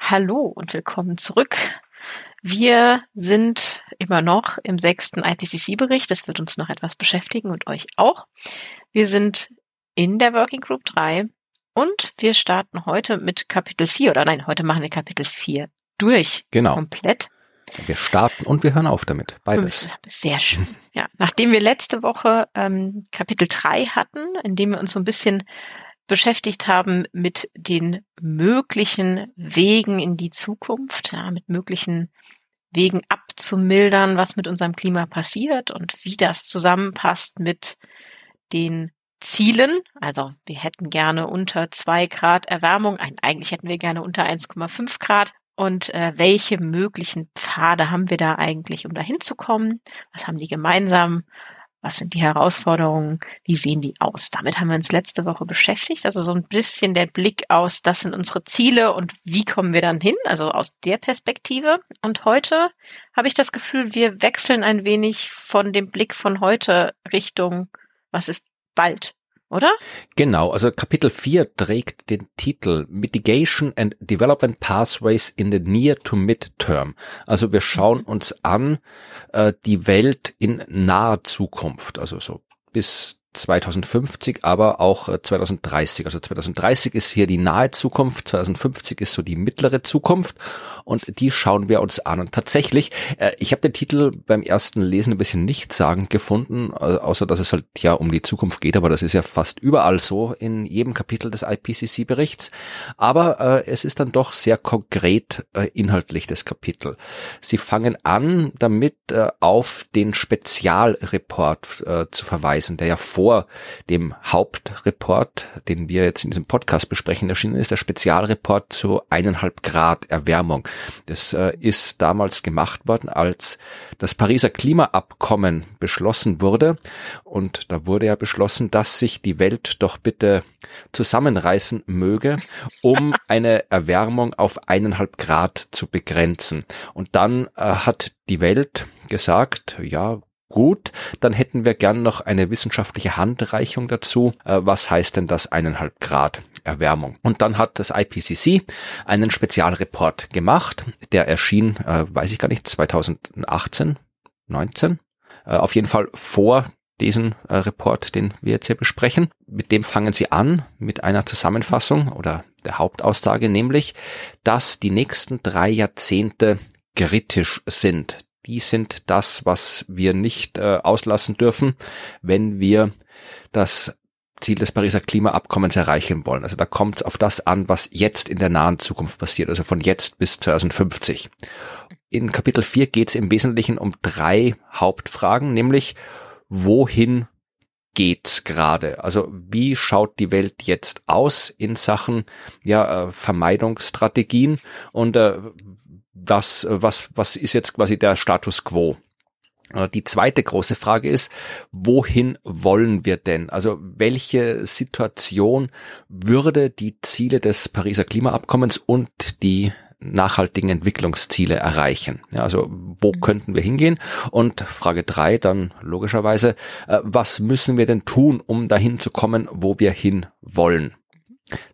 Hallo und willkommen zurück. Wir sind immer noch im sechsten IPCC-Bericht. Das wird uns noch etwas beschäftigen und euch auch. Wir sind in der Working Group 3 und wir starten heute mit Kapitel 4 oder nein, heute machen wir Kapitel 4 durch. Genau. Komplett. Wir starten und wir hören auf damit. Beides. Sehr schön. Ja, nachdem wir letzte Woche ähm, Kapitel 3 hatten, in dem wir uns so ein bisschen beschäftigt haben mit den möglichen Wegen in die Zukunft, ja, mit möglichen Wegen abzumildern, was mit unserem Klima passiert und wie das zusammenpasst mit den Zielen. Also wir hätten gerne unter zwei Grad Erwärmung, eigentlich hätten wir gerne unter 1,5 Grad und äh, welche möglichen Pfade haben wir da eigentlich, um da hinzukommen? Was haben die gemeinsam? Was sind die Herausforderungen? Wie sehen die aus? Damit haben wir uns letzte Woche beschäftigt. Also so ein bisschen der Blick aus, das sind unsere Ziele und wie kommen wir dann hin? Also aus der Perspektive. Und heute habe ich das Gefühl, wir wechseln ein wenig von dem Blick von heute Richtung, was ist bald? Oder? Genau, also Kapitel 4 trägt den Titel Mitigation and Development Pathways in the Near to Midterm. Also wir schauen uns an äh, die Welt in naher Zukunft, also so bis 2050, aber auch 2030. Äh, also 2030 ist hier die nahe Zukunft, 2050 ist so die mittlere Zukunft und die schauen wir uns an. Und tatsächlich, äh, ich habe den Titel beim ersten Lesen ein bisschen nichtssagend gefunden, äh, außer dass es halt ja um die Zukunft geht, aber das ist ja fast überall so in jedem Kapitel des IPCC-Berichts. Aber es ist dann doch sehr konkret inhaltlich das Kapitel. Sie fangen an, damit auf den Spezialreport zu verweisen, der ja vor dem Hauptreport, den wir jetzt in diesem Podcast besprechen, erschienen ist, der Spezialreport zu eineinhalb Grad Erwärmung. Das äh, ist damals gemacht worden, als das Pariser Klimaabkommen beschlossen wurde. Und da wurde ja beschlossen, dass sich die Welt doch bitte zusammenreißen möge, um eine Erwärmung auf eineinhalb Grad zu begrenzen. Und dann äh, hat die Welt gesagt, ja, Gut, dann hätten wir gern noch eine wissenschaftliche Handreichung dazu. Äh, was heißt denn das eineinhalb Grad Erwärmung? Und dann hat das IPCC einen Spezialreport gemacht. Der erschien, äh, weiß ich gar nicht, 2018, 19. Äh, auf jeden Fall vor diesen äh, Report, den wir jetzt hier besprechen. Mit dem fangen sie an, mit einer Zusammenfassung oder der Hauptaussage, nämlich, dass die nächsten drei Jahrzehnte kritisch sind die sind das, was wir nicht äh, auslassen dürfen, wenn wir das Ziel des Pariser Klimaabkommens erreichen wollen. Also da kommt es auf das an, was jetzt in der nahen Zukunft passiert, also von jetzt bis 2050. In Kapitel 4 geht es im Wesentlichen um drei Hauptfragen, nämlich wohin geht's gerade? Also wie schaut die Welt jetzt aus in Sachen ja, äh, Vermeidungsstrategien und äh, was, was, was ist jetzt quasi der Status quo? Äh, die zweite große Frage ist, wohin wollen wir denn? Also welche Situation würde die Ziele des Pariser Klimaabkommens und die nachhaltigen Entwicklungsziele erreichen? Ja, also wo mhm. könnten wir hingehen? Und Frage drei dann logischerweise, äh, was müssen wir denn tun, um dahin zu kommen, wo wir hin wollen?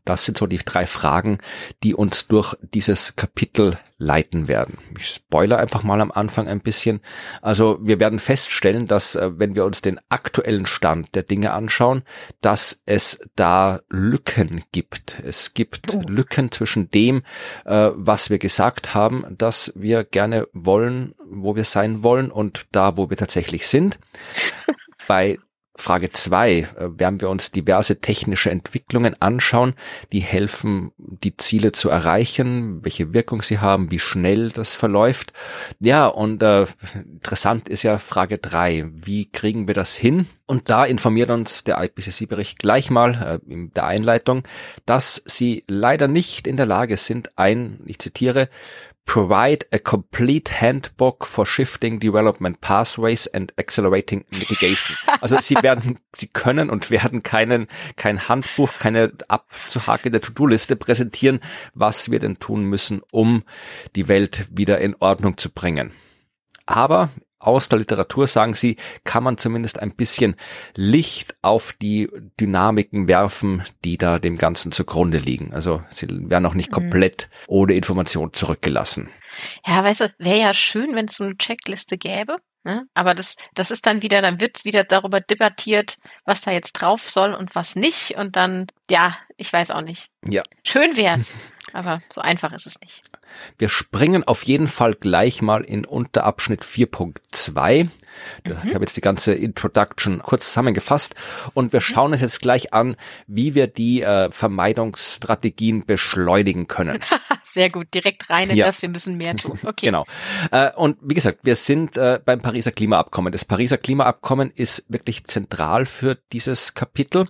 Das sind so die drei Fragen, die uns durch dieses Kapitel leiten werden. Ich spoilere einfach mal am Anfang ein bisschen. Also wir werden feststellen, dass äh, wenn wir uns den aktuellen Stand der Dinge anschauen, dass es da Lücken gibt. Es gibt oh. Lücken zwischen dem, äh, was wir gesagt haben, dass wir gerne wollen, wo wir sein wollen und da, wo wir tatsächlich sind. Bei Frage zwei äh, werden wir uns diverse technische Entwicklungen anschauen, die helfen, die Ziele zu erreichen, welche Wirkung sie haben, wie schnell das verläuft. Ja, und äh, interessant ist ja Frage drei: Wie kriegen wir das hin? Und da informiert uns der IPCC-Bericht gleich mal äh, in der Einleitung, dass sie leider nicht in der Lage sind, ein, ich zitiere, provide a complete handbook for shifting development pathways and accelerating mitigation. Also sie werden, sie können und werden keinen, kein Handbuch, keine abzuhakende To-Do-Liste präsentieren, was wir denn tun müssen, um die Welt wieder in Ordnung zu bringen. Aber aus der Literatur, sagen sie, kann man zumindest ein bisschen Licht auf die Dynamiken werfen, die da dem Ganzen zugrunde liegen. Also sie werden auch nicht mhm. komplett mhm. ohne Information zurückgelassen. Ja, weißt du, wäre ja schön, wenn es so eine Checkliste gäbe. Ne? Aber das, das ist dann wieder, dann wird wieder darüber debattiert, was da jetzt drauf soll und was nicht. Und dann, ja, ich weiß auch nicht. Ja. Schön wär's. aber so einfach ist es nicht. Wir springen auf jeden Fall gleich mal in Unterabschnitt 4.2. Mhm. Ich habe jetzt die ganze Introduction kurz zusammengefasst und wir schauen uns jetzt gleich an, wie wir die äh, Vermeidungsstrategien beschleunigen können. Sehr gut, direkt rein in ja. das, wir müssen mehr tun. Okay. Genau. Äh, und wie gesagt, wir sind äh, beim Pariser Klimaabkommen. Das Pariser Klimaabkommen ist wirklich zentral für dieses Kapitel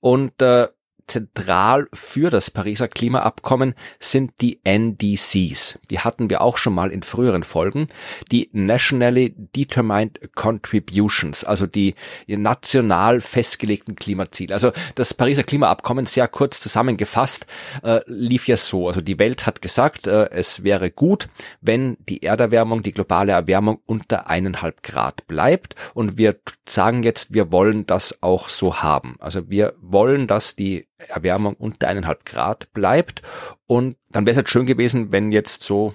und äh, zentral für das Pariser Klimaabkommen sind die NDCs. Die hatten wir auch schon mal in früheren Folgen. Die Nationally Determined Contributions, also die national festgelegten Klimaziele. Also das Pariser Klimaabkommen, sehr kurz zusammengefasst, äh, lief ja so. Also die Welt hat gesagt, äh, es wäre gut, wenn die Erderwärmung, die globale Erwärmung unter eineinhalb Grad bleibt. Und wir sagen jetzt, wir wollen das auch so haben. Also wir wollen, dass die Erwärmung unter eineinhalb Grad bleibt. Und dann wäre es halt schön gewesen, wenn jetzt so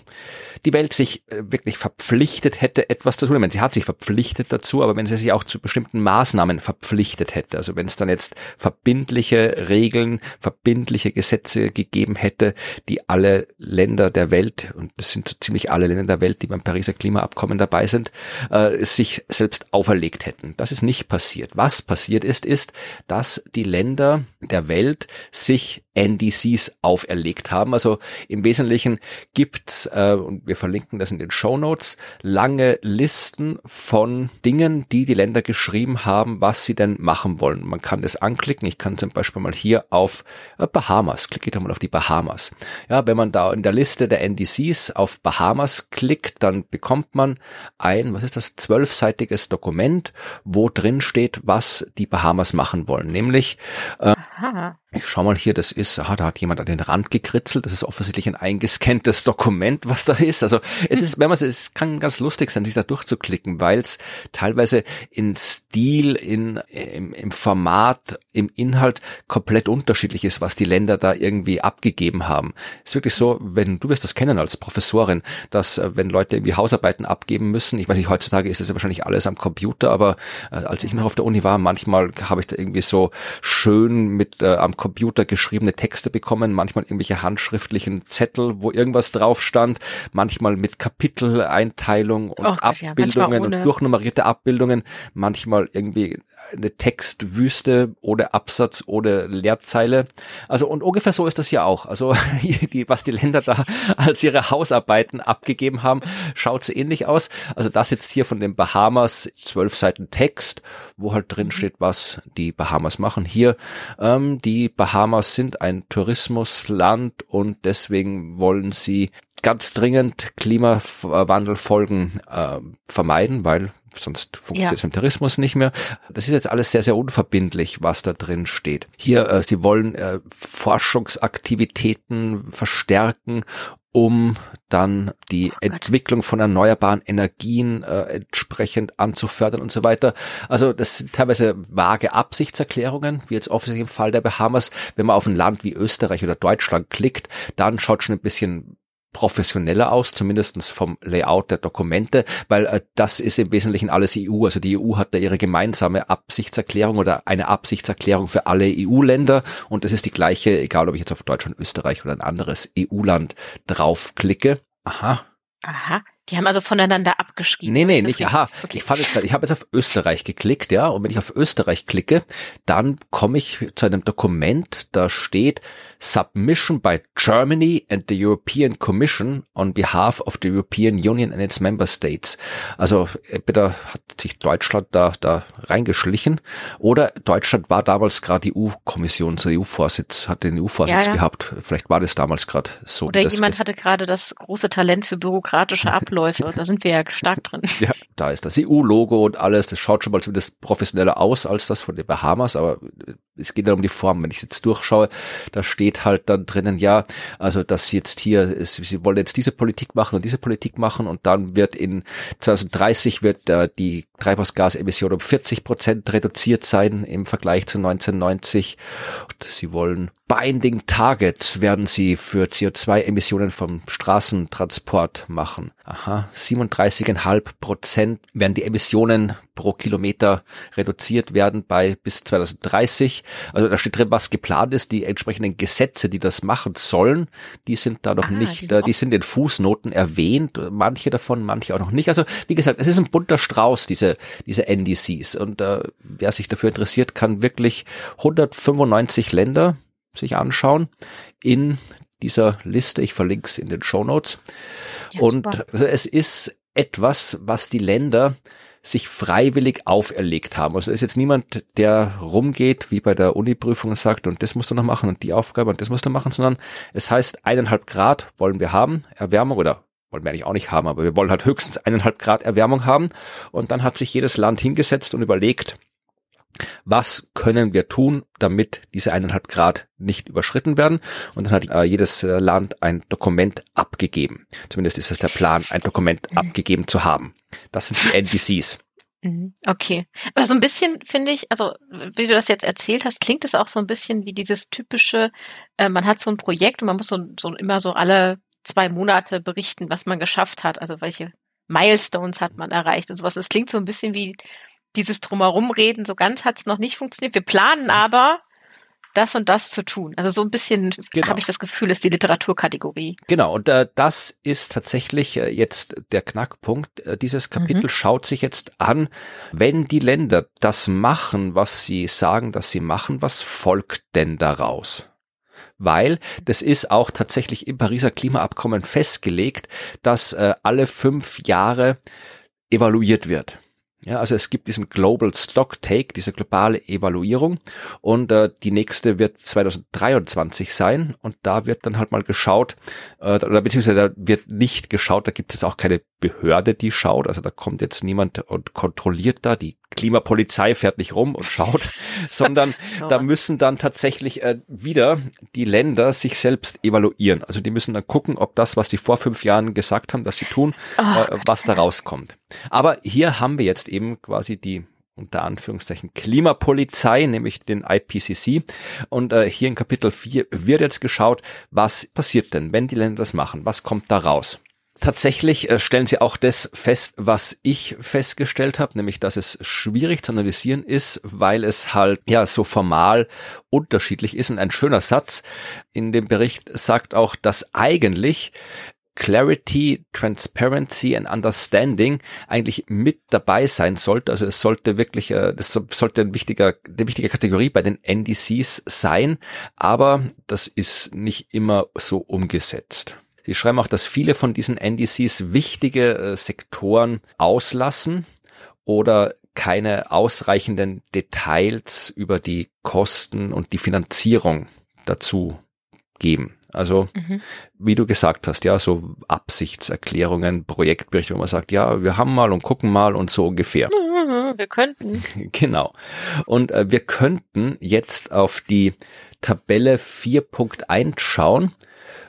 die Welt sich äh, wirklich verpflichtet hätte, etwas zu tun. Ich meine, sie hat sich verpflichtet dazu, aber wenn sie sich auch zu bestimmten Maßnahmen verpflichtet hätte, also wenn es dann jetzt verbindliche Regeln, verbindliche Gesetze gegeben hätte, die alle Länder der Welt, und das sind so ziemlich alle Länder der Welt, die beim Pariser Klimaabkommen dabei sind, äh, sich selbst auferlegt hätten. Das ist nicht passiert. Was passiert ist, ist, dass die Länder der Welt sich NDCs auferlegt haben. Also im Wesentlichen gibt's, äh, und wir verlinken das in den Show Notes, lange Listen von Dingen, die die Länder geschrieben haben, was sie denn machen wollen. Man kann das anklicken. Ich kann zum Beispiel mal hier auf äh, Bahamas, klicke ich da mal auf die Bahamas. Ja, wenn man da in der Liste der NDCs auf Bahamas klickt, dann bekommt man ein, was ist das, zwölfseitiges Dokument, wo drin steht, was die Bahamas machen wollen. Nämlich, äh, ich schau mal hier, das ist, ah, da hat jemand an den Rand gekritzelt. Das ist offensichtlich ein eingescanntes Dokument, was da ist. Also es ist, wenn man es, kann ganz lustig sein, sich da durchzuklicken, weil es teilweise in Stil, in im, im Format, im Inhalt komplett unterschiedlich ist, was die Länder da irgendwie abgegeben haben. Es ist wirklich so, wenn du wirst das kennen als Professorin, dass äh, wenn Leute irgendwie Hausarbeiten abgeben müssen, ich weiß nicht, heutzutage ist das ja wahrscheinlich alles am Computer, aber äh, als ich noch auf der Uni war, manchmal habe ich da irgendwie so schön mit äh, am Computer geschriebene Texte bekommen, manchmal irgendwelche handschriftlichen Zettel, wo irgendwas drauf stand, manchmal mit Kapiteleinteilung und oh Abbildungen ja, und durchnummerierte Abbildungen, manchmal irgendwie eine Textwüste ohne Absatz, ohne Leerzeile. Also und ungefähr so ist das hier auch. Also die, was die Länder da als ihre Hausarbeiten abgegeben haben, schaut so ähnlich aus. Also das jetzt hier von den Bahamas zwölf Seiten Text, wo halt drin mhm. steht, was die Bahamas machen. Hier ähm, die Bahamas sind ein Tourismusland und deswegen wollen sie ganz dringend Klimawandelfolgen äh, vermeiden, weil sonst funktioniert es ja. mit Tourismus nicht mehr. Das ist jetzt alles sehr, sehr unverbindlich, was da drin steht. Hier, äh, sie wollen äh, Forschungsaktivitäten verstärken, um dann die oh Entwicklung von erneuerbaren Energien äh, entsprechend anzufördern und so weiter. Also das sind teilweise vage Absichtserklärungen, wie jetzt offensichtlich im Fall der Bahamas. Wenn man auf ein Land wie Österreich oder Deutschland klickt, dann schaut schon ein bisschen professioneller aus, zumindestens vom Layout der Dokumente, weil äh, das ist im Wesentlichen alles EU. Also die EU hat da ihre gemeinsame Absichtserklärung oder eine Absichtserklärung für alle EU-Länder und das ist die gleiche, egal ob ich jetzt auf Deutschland, Österreich oder ein anderes EU-Land draufklicke. Aha. Aha. Die haben also voneinander abgeschrieben. Nee, nee, nicht. Aha, okay. ich fand es ich habe jetzt auf Österreich geklickt, ja, und wenn ich auf Österreich klicke, dann komme ich zu einem Dokument, da steht Submission by Germany and the European Commission on behalf of the European Union and its member states. Also entweder hat sich Deutschland da da reingeschlichen oder Deutschland war damals gerade die EU-Kommission, so EU-Vorsitz, hat den EU-Vorsitz ja, ja. gehabt. Vielleicht war das damals gerade so. Oder jemand hatte gerade das große Talent für bürokratische Abläufe. da sind wir ja stark drin. Ja, da ist das EU-Logo und alles. Das schaut schon mal zumindest professioneller aus als das von den Bahamas, aber es geht ja um die Form. Wenn ich jetzt durchschaue, da steht halt dann drinnen, ja, also dass jetzt hier, sie wollen jetzt diese Politik machen und diese Politik machen und dann wird in 2030 wird äh, die Treibhausgasemission um 40 Prozent reduziert sein im Vergleich zu 1990. Und sie wollen Binding Targets werden sie für CO2-Emissionen vom Straßentransport machen. Aha, 37,5 Prozent werden die Emissionen pro Kilometer reduziert werden bei bis 2030. Also da steht drin, was geplant ist. Die entsprechenden Gesetze, die das machen sollen, die sind da noch ah, nicht, die sind, die sind in Fußnoten erwähnt. Manche davon, manche auch noch nicht. Also wie gesagt, es ist ein bunter Strauß, diese, diese NDCs. Und äh, wer sich dafür interessiert, kann wirklich 195 Länder sich anschauen in dieser Liste. Ich verlinke es in den Show Notes. Ja, und also es ist etwas, was die Länder sich freiwillig auferlegt haben. Also es ist jetzt niemand, der rumgeht, wie bei der Uni-Prüfung und sagt, und das musst du noch machen und die Aufgabe und das musst du machen, sondern es heißt, eineinhalb Grad wollen wir haben, Erwärmung oder wollen wir eigentlich auch nicht haben, aber wir wollen halt höchstens eineinhalb Grad Erwärmung haben. Und dann hat sich jedes Land hingesetzt und überlegt, was können wir tun, damit diese eineinhalb Grad nicht überschritten werden? Und dann hat äh, jedes äh, Land ein Dokument abgegeben. Zumindest ist es der Plan, ein Dokument mhm. abgegeben zu haben. Das sind die NDCs. Mhm. Okay. Aber so ein bisschen finde ich, also wie du das jetzt erzählt hast, klingt es auch so ein bisschen wie dieses typische, äh, man hat so ein Projekt und man muss so, so immer so alle zwei Monate berichten, was man geschafft hat, also welche Milestones hat man erreicht und sowas. Es klingt so ein bisschen wie dieses Drumherumreden, so ganz hat es noch nicht funktioniert. Wir planen mhm. aber, das und das zu tun. Also so ein bisschen genau. habe ich das Gefühl, ist die Literaturkategorie. Genau, und äh, das ist tatsächlich äh, jetzt der Knackpunkt. Äh, dieses Kapitel mhm. schaut sich jetzt an, wenn die Länder das machen, was sie sagen, dass sie machen, was folgt denn daraus? Weil das ist auch tatsächlich im Pariser Klimaabkommen festgelegt, dass äh, alle fünf Jahre evaluiert wird. Ja, also es gibt diesen Global Stock Take, diese globale Evaluierung. Und äh, die nächste wird 2023 sein. Und da wird dann halt mal geschaut, äh, oder beziehungsweise da wird nicht geschaut, da gibt es auch keine Behörde, die schaut, also da kommt jetzt niemand und kontrolliert da, die Klimapolizei fährt nicht rum und schaut, sondern so. da müssen dann tatsächlich äh, wieder die Länder sich selbst evaluieren. Also die müssen dann gucken, ob das, was sie vor fünf Jahren gesagt haben, dass sie tun, oh, äh, was da rauskommt. Aber hier haben wir jetzt eben quasi die unter Anführungszeichen Klimapolizei, nämlich den IPCC. Und äh, hier in Kapitel 4 wird jetzt geschaut, was passiert denn, wenn die Länder das machen? Was kommt da raus? Tatsächlich äh, stellen sie auch das fest, was ich festgestellt habe, nämlich dass es schwierig zu analysieren ist, weil es halt ja so formal unterschiedlich ist. Und ein schöner Satz in dem Bericht sagt auch, dass eigentlich Clarity, Transparency and Understanding eigentlich mit dabei sein sollte. Also es sollte wirklich, äh, das sollte ein wichtiger, eine wichtige Kategorie bei den NDCs sein, aber das ist nicht immer so umgesetzt. Sie schreiben auch, dass viele von diesen NDCs wichtige äh, Sektoren auslassen oder keine ausreichenden Details über die Kosten und die Finanzierung dazu geben. Also, mhm. wie du gesagt hast, ja, so Absichtserklärungen, Projektberichte, wo man sagt, ja, wir haben mal und gucken mal und so ungefähr. Wir könnten. Genau. Und äh, wir könnten jetzt auf die Tabelle 4.1 schauen.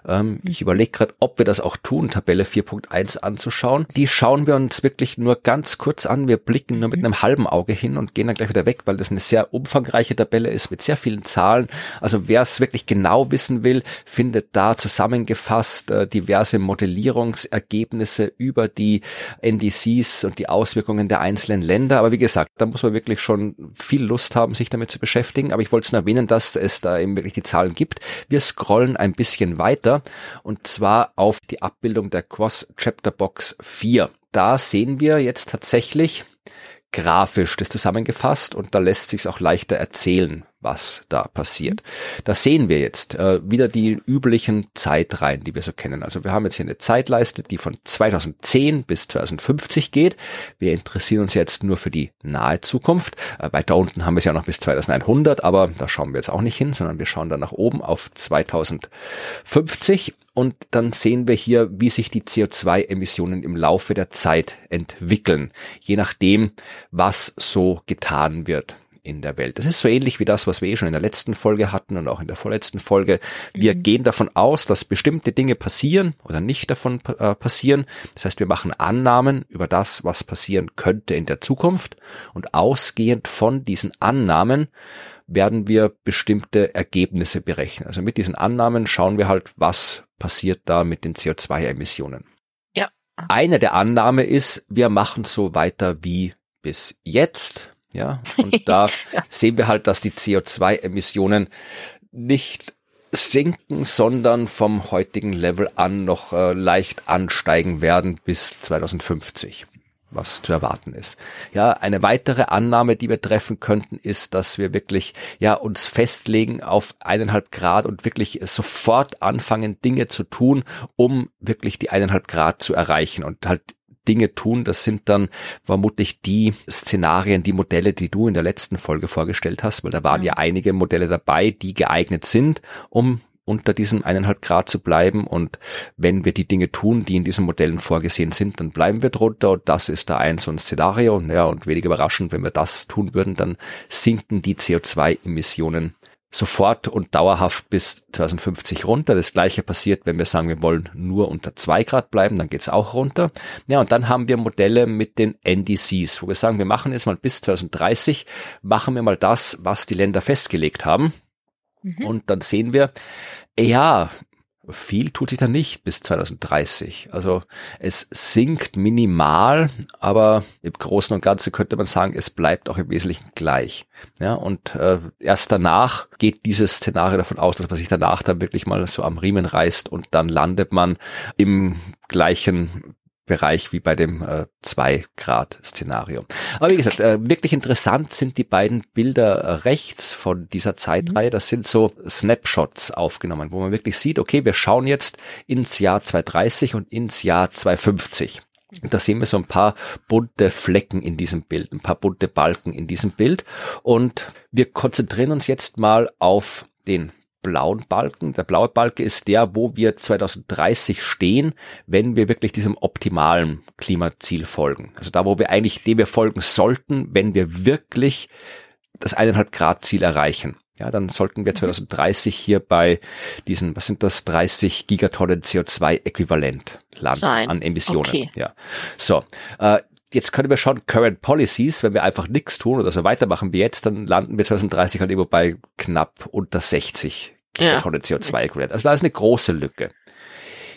Ähm, ich überlege gerade, ob wir das auch tun, Tabelle 4.1 anzuschauen. Die schauen wir uns wirklich nur ganz kurz an. Wir blicken nur mit mhm. einem halben Auge hin und gehen dann gleich wieder weg, weil das eine sehr umfangreiche Tabelle ist mit sehr vielen Zahlen. Also wer es wirklich genau wissen will, findet da zusammengefasst äh, diverse Modellierungsergebnisse über die NDCs und die Auswirkungen der einzelnen Länder. Aber wie gesagt, da muss man wirklich schon viel Lust haben, sich damit zu beschäftigen. Aber ich wollte es nur erwähnen, dass es da eben wirklich die Zahlen gibt. Wir scrollen ein bisschen weiter runter und zwar auf die Abbildung der Cross Chapter Box 4. Da sehen wir jetzt tatsächlich grafisch das zusammengefasst und da lässt sich auch leichter erzählen, was da passiert. Da sehen wir jetzt äh, wieder die üblichen Zeitreihen, die wir so kennen. Also wir haben jetzt hier eine Zeitleiste, die von 2010 bis 2050 geht. Wir interessieren uns jetzt nur für die nahe Zukunft. Äh, weiter unten haben wir es ja noch bis 2100, aber da schauen wir jetzt auch nicht hin, sondern wir schauen dann nach oben auf 2050 und dann sehen wir hier, wie sich die CO2-Emissionen im Laufe der Zeit entwickeln, je nachdem, was so getan wird in der Welt. Das ist so ähnlich wie das, was wir eh schon in der letzten Folge hatten und auch in der vorletzten Folge. Wir mhm. gehen davon aus, dass bestimmte Dinge passieren oder nicht davon äh, passieren. Das heißt, wir machen Annahmen über das, was passieren könnte in der Zukunft und ausgehend von diesen Annahmen werden wir bestimmte Ergebnisse berechnen. Also mit diesen Annahmen schauen wir halt, was passiert da mit den CO2-Emissionen. Ja. Eine der Annahme ist, wir machen so weiter wie bis jetzt. Ja, und da ja. sehen wir halt, dass die CO2-Emissionen nicht sinken, sondern vom heutigen Level an noch äh, leicht ansteigen werden bis 2050 was zu erwarten ist. Ja, eine weitere Annahme, die wir treffen könnten, ist, dass wir wirklich, ja, uns festlegen auf eineinhalb Grad und wirklich sofort anfangen, Dinge zu tun, um wirklich die eineinhalb Grad zu erreichen und halt Dinge tun. Das sind dann vermutlich die Szenarien, die Modelle, die du in der letzten Folge vorgestellt hast, weil da waren ja einige Modelle dabei, die geeignet sind, um unter diesen eineinhalb Grad zu bleiben. Und wenn wir die Dinge tun, die in diesen Modellen vorgesehen sind, dann bleiben wir drunter. Und das ist da ein so ein Szenario. Ja, und wenig überraschend, wenn wir das tun würden, dann sinken die CO2-Emissionen sofort und dauerhaft bis 2050 runter. Das gleiche passiert, wenn wir sagen, wir wollen nur unter zwei Grad bleiben, dann geht's auch runter. Ja, und dann haben wir Modelle mit den NDCs, wo wir sagen, wir machen jetzt mal bis 2030, machen wir mal das, was die Länder festgelegt haben. Mhm. Und dann sehen wir, ja, viel tut sich da nicht bis 2030. Also es sinkt minimal, aber im Großen und Ganzen könnte man sagen, es bleibt auch im Wesentlichen gleich. Ja, und äh, erst danach geht dieses Szenario davon aus, dass man sich danach dann wirklich mal so am Riemen reißt und dann landet man im gleichen Bereich wie bei dem äh, 2-Grad-Szenario. Aber wie gesagt, äh, wirklich interessant sind die beiden Bilder äh, rechts von dieser Zeitreihe. Mhm. Das sind so Snapshots aufgenommen, wo man wirklich sieht, okay, wir schauen jetzt ins Jahr 230 und ins Jahr 250. Und da sehen wir so ein paar bunte Flecken in diesem Bild, ein paar bunte Balken in diesem Bild. Und wir konzentrieren uns jetzt mal auf den blauen Balken. Der blaue Balken ist der, wo wir 2030 stehen, wenn wir wirklich diesem optimalen Klimaziel folgen. Also da, wo wir eigentlich dem wir folgen sollten, wenn wir wirklich das eineinhalb Grad Ziel erreichen. Ja, dann sollten wir 2030 mhm. hier bei diesen, was sind das, 30 Gigatonnen CO2-Äquivalent landen Sein. an Emissionen. Okay. Ja. So, äh, jetzt können wir schon Current Policies, wenn wir einfach nichts tun oder so weitermachen wie jetzt, dann landen wir 2030 halt immer bei knapp unter 60 Tonnen ja. CO2-Äquivalent. Also da ist eine große Lücke.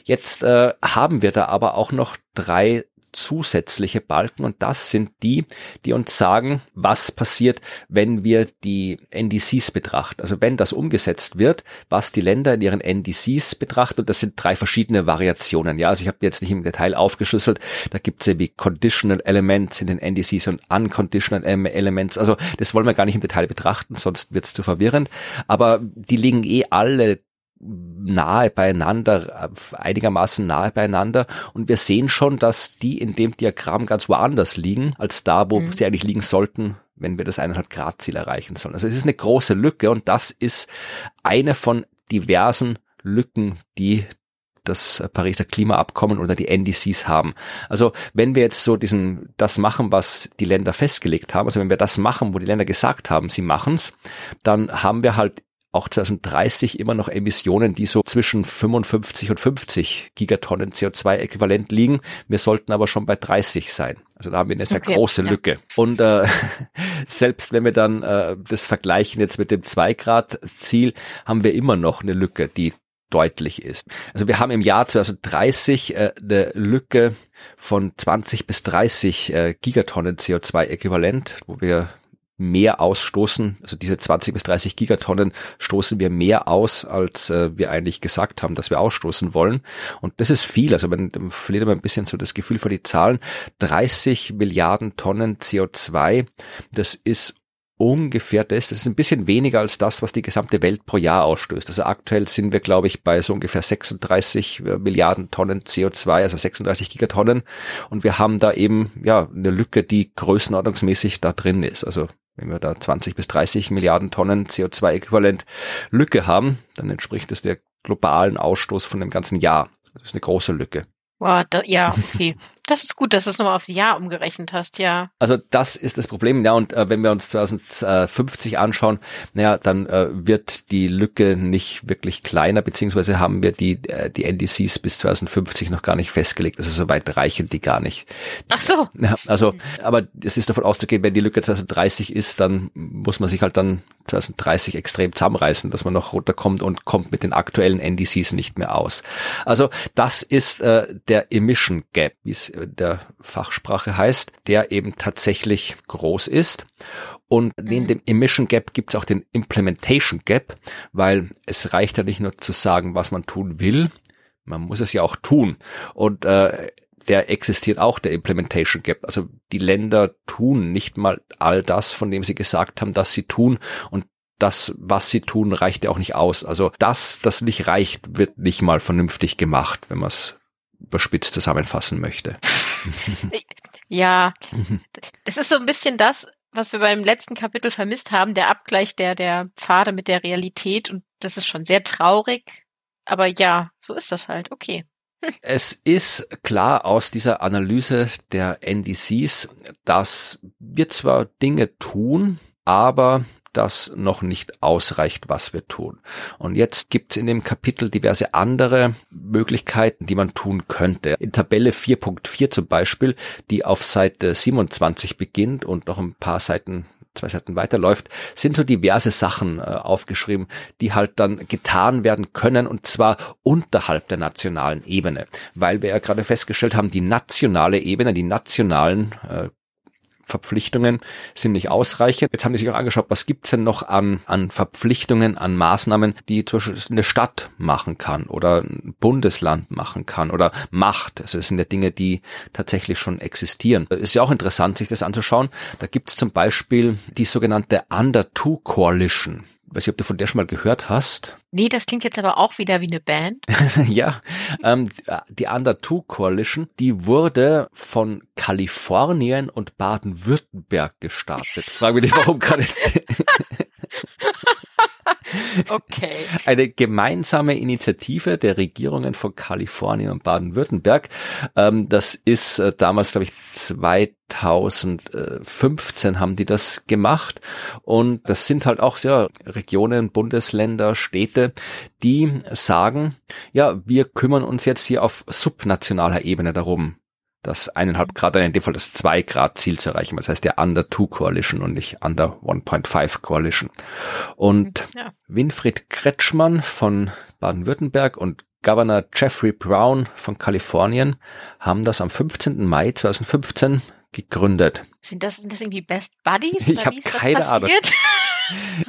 Jetzt äh, haben wir da aber auch noch drei zusätzliche Balken und das sind die, die uns sagen, was passiert, wenn wir die NDCs betrachten. Also wenn das umgesetzt wird, was die Länder in ihren NDCs betrachten und das sind drei verschiedene Variationen. Ja, also ich habe jetzt nicht im Detail aufgeschlüsselt, da gibt es wie Conditional Elements in den NDCs und Unconditional Elements. Also das wollen wir gar nicht im Detail betrachten, sonst wird es zu verwirrend. Aber die liegen eh alle nahe beieinander, einigermaßen nahe beieinander. Und wir sehen schon, dass die in dem Diagramm ganz woanders liegen, als da, wo mhm. sie eigentlich liegen sollten, wenn wir das eineinhalb Grad Ziel erreichen sollen. Also es ist eine große Lücke und das ist eine von diversen Lücken, die das Pariser Klimaabkommen oder die NDCs haben. Also wenn wir jetzt so diesen das machen, was die Länder festgelegt haben, also wenn wir das machen, wo die Länder gesagt haben, sie machen's, dann haben wir halt auch 2030 immer noch Emissionen, die so zwischen 55 und 50 Gigatonnen CO2-Äquivalent liegen. Wir sollten aber schon bei 30 sein. Also da haben wir eine sehr okay, große ja. Lücke. Und äh, selbst wenn wir dann äh, das vergleichen jetzt mit dem 2-Grad-Ziel, haben wir immer noch eine Lücke, die deutlich ist. Also wir haben im Jahr 2030 äh, eine Lücke von 20 bis 30 äh, Gigatonnen CO2-Äquivalent, wo wir mehr ausstoßen, also diese 20 bis 30 Gigatonnen stoßen wir mehr aus, als äh, wir eigentlich gesagt haben, dass wir ausstoßen wollen. Und das ist viel. Also man, man verliert immer ein bisschen so das Gefühl für die Zahlen. 30 Milliarden Tonnen CO2, das ist ungefähr das. Das ist ein bisschen weniger als das, was die gesamte Welt pro Jahr ausstößt. Also aktuell sind wir, glaube ich, bei so ungefähr 36 äh, Milliarden Tonnen CO2, also 36 Gigatonnen. Und wir haben da eben, ja, eine Lücke, die größenordnungsmäßig da drin ist. Also wenn wir da 20 bis 30 Milliarden Tonnen CO2-Äquivalent Lücke haben, dann entspricht das der globalen Ausstoß von dem ganzen Jahr. Das ist eine große Lücke. Wow, da, ja, okay. Das ist gut, dass du es nochmal aufs Jahr umgerechnet hast, ja. Also das ist das Problem. Ja, und äh, wenn wir uns 2050 anschauen, naja, dann äh, wird die Lücke nicht wirklich kleiner, beziehungsweise haben wir die, äh, die NDCs bis 2050 noch gar nicht festgelegt. Also so weit reichen die gar nicht. Ach so. Ja, also, aber es ist davon auszugehen, wenn die Lücke 2030 ist, dann muss man sich halt dann 2030 extrem zusammenreißen, dass man noch runterkommt und kommt mit den aktuellen NDCs nicht mehr aus. Also das ist äh, der Emission Gap, wie es der Fachsprache heißt, der eben tatsächlich groß ist. Und neben mhm. dem Emission Gap gibt es auch den Implementation Gap, weil es reicht ja nicht nur zu sagen, was man tun will, man muss es ja auch tun. Und äh, der existiert auch, der Implementation Gap. Also die Länder tun nicht mal all das, von dem sie gesagt haben, dass sie tun. Und das, was sie tun, reicht ja auch nicht aus. Also das, das nicht reicht, wird nicht mal vernünftig gemacht, wenn man es überspitzt zusammenfassen möchte. ja, das ist so ein bisschen das, was wir beim letzten Kapitel vermisst haben, der Abgleich der, der Pfade mit der Realität. Und das ist schon sehr traurig. Aber ja, so ist das halt. Okay. Es ist klar aus dieser Analyse der NDCs, dass wir zwar Dinge tun, aber das noch nicht ausreicht, was wir tun. Und jetzt gibt es in dem Kapitel diverse andere Möglichkeiten, die man tun könnte. In Tabelle 4.4 zum Beispiel, die auf Seite 27 beginnt und noch ein paar Seiten zwei Seiten weiterläuft, sind so diverse Sachen äh, aufgeschrieben, die halt dann getan werden können und zwar unterhalb der nationalen Ebene, weil wir ja gerade festgestellt haben, die nationale Ebene, die nationalen äh, Verpflichtungen sind nicht ausreichend. Jetzt haben die sich auch angeschaut, was gibt's denn noch an, an Verpflichtungen, an Maßnahmen, die zum Beispiel eine Stadt machen kann oder ein Bundesland machen kann oder macht. Also das sind ja Dinge, die tatsächlich schon existieren. Ist ja auch interessant, sich das anzuschauen. Da gibt's zum Beispiel die sogenannte Under Two Coalition weiß nicht, ob du von der schon mal gehört hast. Nee, das klingt jetzt aber auch wieder wie eine Band. ja, ähm, die Under Two Coalition, die wurde von Kalifornien und Baden-Württemberg gestartet. Frage mich nicht, warum gerade. Okay. Eine gemeinsame Initiative der Regierungen von Kalifornien und Baden-Württemberg. Ähm, das ist äh, damals, glaube ich, 2015 haben die das gemacht. Und das sind halt auch sehr Regionen, Bundesländer, Städte, die sagen, ja, wir kümmern uns jetzt hier auf subnationaler Ebene darum, das eineinhalb Grad, in dem Fall das zwei Grad Ziel zu erreichen. Das heißt der Under Two Coalition und nicht Under 1.5 Coalition. Und ja. Winfried Kretschmann von Baden-Württemberg und Governor Jeffrey Brown von Kalifornien haben das am 15. Mai 2015 gegründet. Sind das, sind das irgendwie Best Buddies? Ich habe keine Ahnung.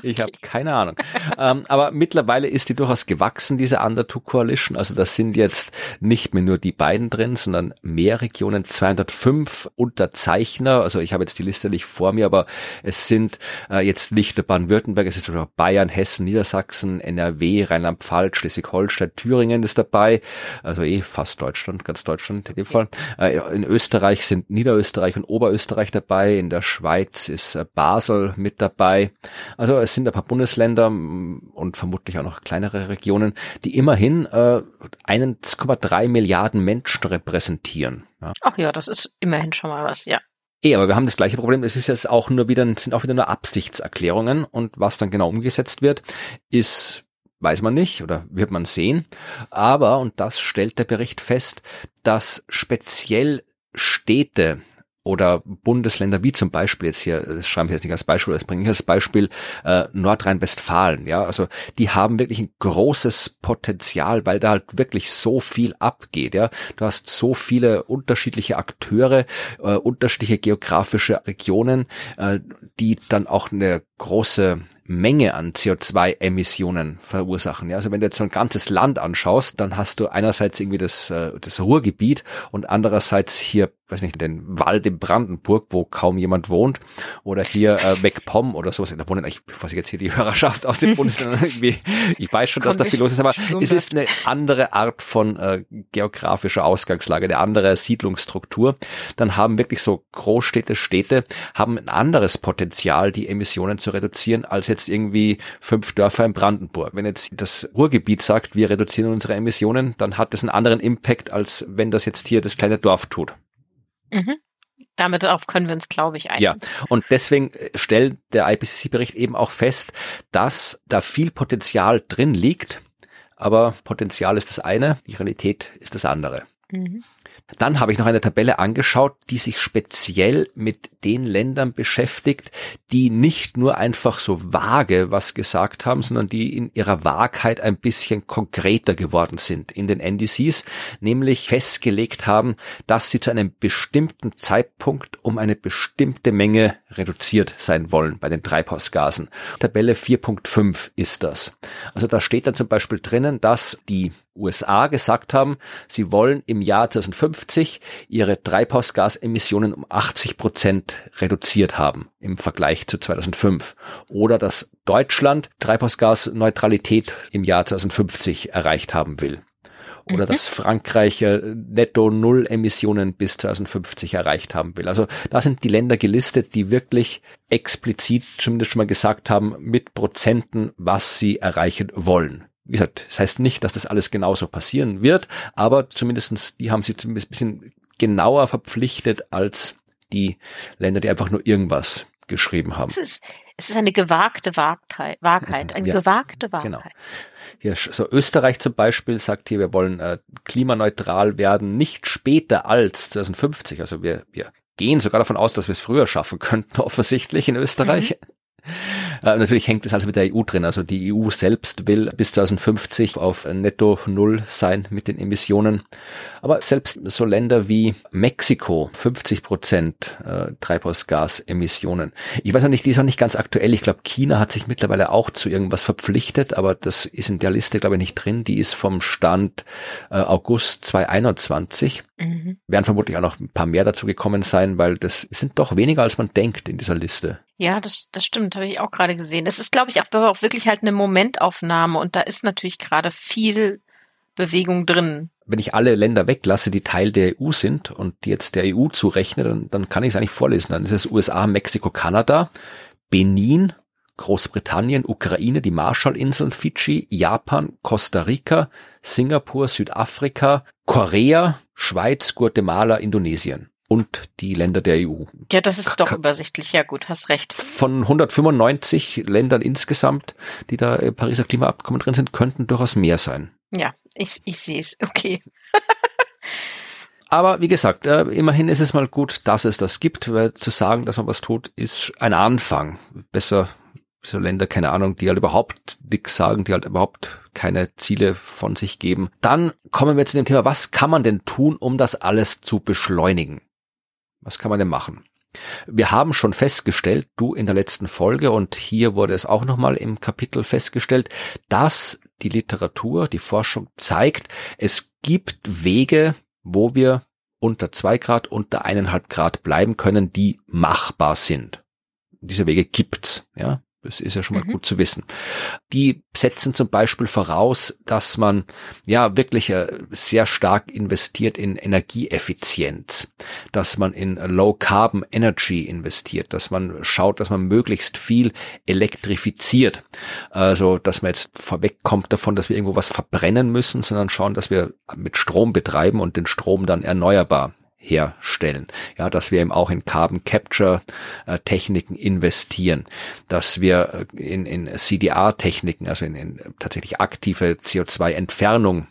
Ich habe keine Ahnung. ähm, aber mittlerweile ist die durchaus gewachsen, diese Under Two Coalition. Also da sind jetzt nicht mehr nur die beiden drin, sondern mehr Regionen, 205 Unterzeichner. Also ich habe jetzt die Liste nicht vor mir, aber es sind äh, jetzt nicht nur Baden-Württemberg, es ist sogar Bayern, Hessen, Niedersachsen, NRW, Rheinland-Pfalz, Schleswig-Holstein, Thüringen ist dabei. Also eh fast Deutschland, ganz Deutschland in dem Fall. Äh, in Österreich sind Niederösterreich und Oberösterreich dabei. In der Schweiz ist äh, Basel mit dabei. Also es sind ein paar Bundesländer und vermutlich auch noch kleinere Regionen, die immerhin äh, 1,3 Milliarden Menschen repräsentieren. Ja. Ach ja, das ist immerhin schon mal was, ja. Eh, aber wir haben das gleiche Problem. Es ist jetzt auch nur wieder, sind auch wieder nur Absichtserklärungen und was dann genau umgesetzt wird, ist weiß man nicht oder wird man sehen. Aber, und das stellt der Bericht fest, dass speziell Städte oder Bundesländer wie zum Beispiel jetzt hier, das schreiben wir jetzt nicht als Beispiel, das bringe ich als Beispiel äh, Nordrhein-Westfalen, ja, also die haben wirklich ein großes Potenzial, weil da halt wirklich so viel abgeht, ja. Du hast so viele unterschiedliche Akteure, äh, unterschiedliche geografische Regionen, äh, die dann auch eine große Menge an CO2-Emissionen verursachen. Ja, also wenn du jetzt so ein ganzes Land anschaust, dann hast du einerseits irgendwie das, äh, das Ruhrgebiet und andererseits hier weiß nicht, den Wald in Brandenburg, wo kaum jemand wohnt, oder hier äh, MacPom oder sowas. Da wohnen eigentlich, bevor ich jetzt hier die Hörerschaft aus den Bundesländern irgendwie, ich weiß schon, dass da viel los ist, aber es ist eine andere Art von äh, geografischer Ausgangslage, eine andere Siedlungsstruktur. Dann haben wirklich so Großstädte, Städte, haben ein anderes Potenzial, die Emissionen zu reduzieren, als jetzt irgendwie fünf Dörfer in Brandenburg. Wenn jetzt das Ruhrgebiet sagt, wir reduzieren unsere Emissionen, dann hat das einen anderen Impact, als wenn das jetzt hier das kleine Dorf tut. Mhm. Damit darauf können wir uns, glaube ich, einigen. Ja, und deswegen äh, stellt der IPCC-Bericht eben auch fest, dass da viel Potenzial drin liegt, aber Potenzial ist das eine, die Realität ist das andere. Mhm. Dann habe ich noch eine Tabelle angeschaut, die sich speziell mit den Ländern beschäftigt, die nicht nur einfach so vage was gesagt haben, sondern die in ihrer Wahrheit ein bisschen konkreter geworden sind in den NDCs, nämlich festgelegt haben, dass sie zu einem bestimmten Zeitpunkt um eine bestimmte Menge reduziert sein wollen bei den Treibhausgasen. Tabelle 4.5 ist das. Also da steht dann zum Beispiel drinnen, dass die USA gesagt haben, sie wollen im Jahr 2050 ihre Treibhausgasemissionen um 80 Prozent reduziert haben im Vergleich zu 2005. Oder dass Deutschland Treibhausgasneutralität im Jahr 2050 erreicht haben will. Oder mhm. dass Frankreich äh, netto Null Emissionen bis 2050 erreicht haben will. Also da sind die Länder gelistet, die wirklich explizit zumindest schon mal gesagt haben, mit Prozenten, was sie erreichen wollen wie gesagt, das heißt nicht, dass das alles genauso passieren wird, aber zumindestens die haben sie ein bisschen genauer verpflichtet als die Länder, die einfach nur irgendwas geschrieben haben. Es ist, es ist eine gewagte Wahrheit, Wahrheit eine ja, gewagte Wahrheit. Genau. Hier, so Österreich zum Beispiel sagt hier, wir wollen äh, klimaneutral werden, nicht später als 2050. Also wir, wir gehen sogar davon aus, dass wir es früher schaffen könnten, offensichtlich in Österreich. Mhm. Äh, natürlich hängt das alles mit der EU drin. Also die EU selbst will bis 2050 auf netto Null sein mit den Emissionen. Aber selbst so Länder wie Mexiko, 50 Prozent äh, Treibhausgasemissionen. Ich weiß noch nicht, die ist noch nicht ganz aktuell. Ich glaube, China hat sich mittlerweile auch zu irgendwas verpflichtet, aber das ist in der Liste, glaube ich, nicht drin. Die ist vom Stand äh, August 2021. Mhm. Werden vermutlich auch noch ein paar mehr dazu gekommen sein, weil das sind doch weniger, als man denkt in dieser Liste. Ja, das, das stimmt, habe ich auch gerade gesehen. Das ist, glaube ich, auch, auch wirklich halt eine Momentaufnahme und da ist natürlich gerade viel Bewegung drin. Wenn ich alle Länder weglasse, die Teil der EU sind und jetzt der EU zurechne, dann, dann kann ich es eigentlich vorlesen. Dann ist es USA, Mexiko, Kanada, Benin, Großbritannien, Ukraine, die Marshallinseln, Fidschi, Japan, Costa Rica, Singapur, Südafrika, Korea, Schweiz, Guatemala, Indonesien und die Länder der EU. Ja, das ist doch übersichtlich. Ja gut, hast recht. Von 195 Ländern insgesamt, die da im Pariser Klimaabkommen drin sind, könnten durchaus mehr sein. Ja, ich, ich sehe es. Okay. Aber wie gesagt, äh, immerhin ist es mal gut, dass es das gibt, weil zu sagen, dass man was tut, ist ein Anfang. Besser so Länder, keine Ahnung, die halt überhaupt nichts sagen, die halt überhaupt keine Ziele von sich geben. Dann kommen wir zu dem Thema, was kann man denn tun, um das alles zu beschleunigen? Was kann man denn machen? Wir haben schon festgestellt, du in der letzten Folge und hier wurde es auch nochmal im Kapitel festgestellt, dass die Literatur, die Forschung zeigt, es gibt Wege, wo wir unter zwei Grad, unter eineinhalb Grad bleiben können, die machbar sind. Diese Wege gibt's, ja. Das ist ja schon mal mhm. gut zu wissen. Die setzen zum Beispiel voraus, dass man ja wirklich äh, sehr stark investiert in Energieeffizienz, dass man in Low Carbon Energy investiert, dass man schaut, dass man möglichst viel elektrifiziert. Also, dass man jetzt vorwegkommt davon, dass wir irgendwo was verbrennen müssen, sondern schauen, dass wir mit Strom betreiben und den Strom dann erneuerbar herstellen. Ja, dass wir eben auch in Carbon Capture äh, Techniken investieren, dass wir äh, in, in CDR Techniken, also in, in tatsächlich aktive CO2 Entfernung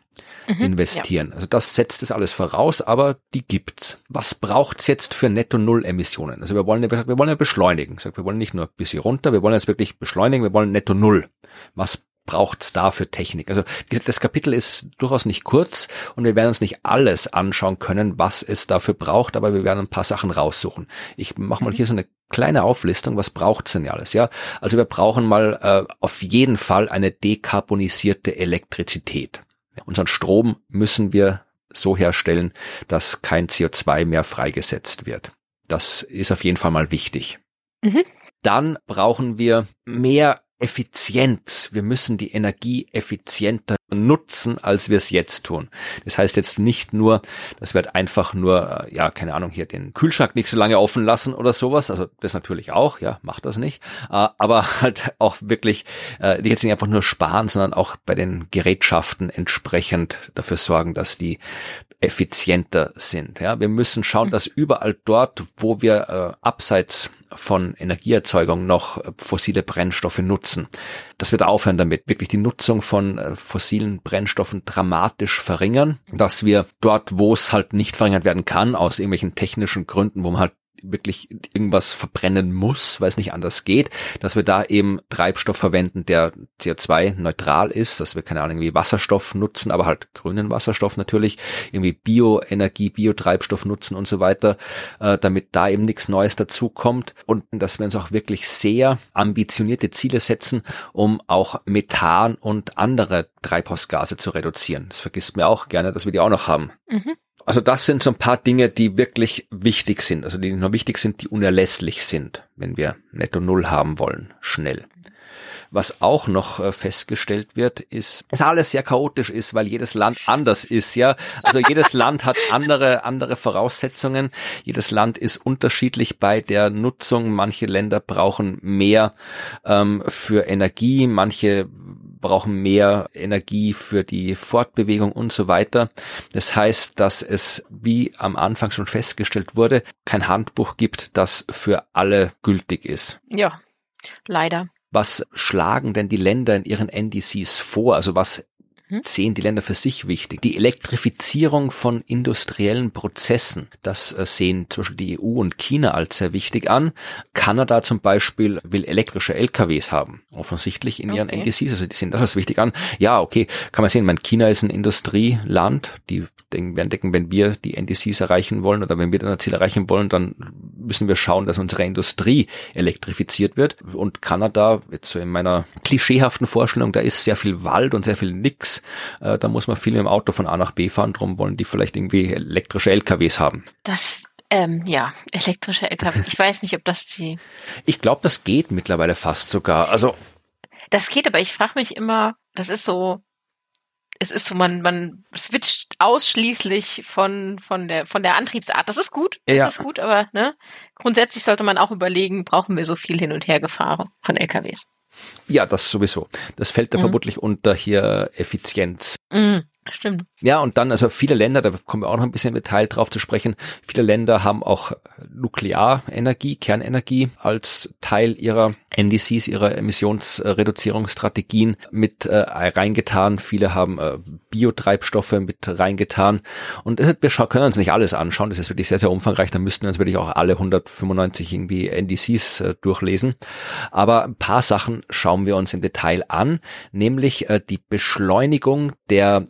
mhm, investieren. Ja. Also das setzt es alles voraus, aber die gibt's. Was braucht's jetzt für Netto-Null-Emissionen? Also wir wollen, wir wollen ja beschleunigen. Wir wollen nicht nur ein bisschen runter, wir wollen jetzt wirklich beschleunigen, wir wollen Netto-Null. Was braucht's da für Technik? Also das Kapitel ist durchaus nicht kurz und wir werden uns nicht alles anschauen können, was es dafür braucht, aber wir werden ein paar Sachen raussuchen. Ich mache mal mhm. hier so eine kleine Auflistung, was braucht's denn alles? Ja, also wir brauchen mal äh, auf jeden Fall eine dekarbonisierte Elektrizität. Unseren Strom müssen wir so herstellen, dass kein CO2 mehr freigesetzt wird. Das ist auf jeden Fall mal wichtig. Mhm. Dann brauchen wir mehr Effizienz. Wir müssen die Energie effizienter nutzen, als wir es jetzt tun. Das heißt jetzt nicht nur, dass wir halt einfach nur, äh, ja, keine Ahnung, hier den Kühlschrank nicht so lange offen lassen oder sowas. Also das natürlich auch, ja, macht das nicht. Äh, aber halt auch wirklich äh, jetzt nicht einfach nur sparen, sondern auch bei den Gerätschaften entsprechend dafür sorgen, dass die effizienter sind. Ja, wir müssen schauen, dass überall dort, wo wir äh, abseits von Energieerzeugung noch äh, fossile Brennstoffe nutzen, dass wir da aufhören damit, wirklich die Nutzung von äh, fossilen Brennstoffen dramatisch verringern, dass wir dort, wo es halt nicht verringert werden kann, aus irgendwelchen technischen Gründen, wo man halt wirklich irgendwas verbrennen muss, weil es nicht anders geht, dass wir da eben Treibstoff verwenden, der CO2-neutral ist, dass wir keine Ahnung wie Wasserstoff nutzen, aber halt grünen Wasserstoff natürlich, irgendwie Bioenergie, Biotreibstoff nutzen und so weiter, äh, damit da eben nichts Neues dazukommt und dass wir uns auch wirklich sehr ambitionierte Ziele setzen, um auch Methan und andere Treibhausgase zu reduzieren. Das vergisst mir auch gerne, dass wir die auch noch haben. Mhm. Also das sind so ein paar Dinge, die wirklich wichtig sind, also die nicht nur wichtig sind, die unerlässlich sind, wenn wir Netto Null haben wollen, schnell. Was auch noch äh, festgestellt wird, ist, dass alles sehr chaotisch ist, weil jedes Land anders ist, ja. Also jedes Land hat andere, andere Voraussetzungen. Jedes Land ist unterschiedlich bei der Nutzung. Manche Länder brauchen mehr ähm, für Energie, manche brauchen mehr Energie für die Fortbewegung und so weiter. Das heißt, dass es, wie am Anfang schon festgestellt wurde, kein Handbuch gibt, das für alle gültig ist. Ja, leider. Was schlagen denn die Länder in ihren NDCs vor? Also was. Sehen die Länder für sich wichtig. Die Elektrifizierung von industriellen Prozessen, das äh, sehen Beispiel die EU und China als sehr wichtig an. Kanada zum Beispiel will elektrische LKWs haben, offensichtlich in ihren okay. NDCs, also die sehen das als wichtig an. Ja, okay, kann man sehen, mein China ist ein Industrieland, die denken, werden denken, wenn wir die NDCs erreichen wollen oder wenn wir dann ein Ziel erreichen wollen, dann müssen wir schauen, dass unsere Industrie elektrifiziert wird. Und Kanada, jetzt so in meiner klischeehaften Vorstellung, da ist sehr viel Wald und sehr viel Nix äh, da muss man viel im Auto von A nach B fahren, drum wollen die vielleicht irgendwie elektrische LKWs haben. Das ähm, ja, elektrische LKW. Ich weiß nicht, ob das die. Ich glaube, das geht mittlerweile fast sogar. Also das geht, aber ich frage mich immer, das ist so, es ist so, man, man switcht ausschließlich von, von der, von der Antriebsart. Das ist gut, das ja. ist gut, aber, ne, grundsätzlich sollte man auch überlegen, brauchen wir so viel hin und her gefahren von LKWs. Ja, das sowieso. Das fällt da mhm. vermutlich unter hier Effizienz. Mhm. Stimmt. Ja, und dann, also viele Länder, da kommen wir auch noch ein bisschen im Detail drauf zu sprechen, viele Länder haben auch Nuklearenergie, Kernenergie als Teil ihrer NDCs, ihrer Emissionsreduzierungsstrategien mit äh, reingetan. Viele haben äh, Biotreibstoffe mit reingetan. Und wir können uns nicht alles anschauen, das ist wirklich sehr, sehr umfangreich, da müssten wir uns wirklich auch alle 195 irgendwie NDCs äh, durchlesen. Aber ein paar Sachen schauen wir uns im Detail an, nämlich äh, die Beschleunigung der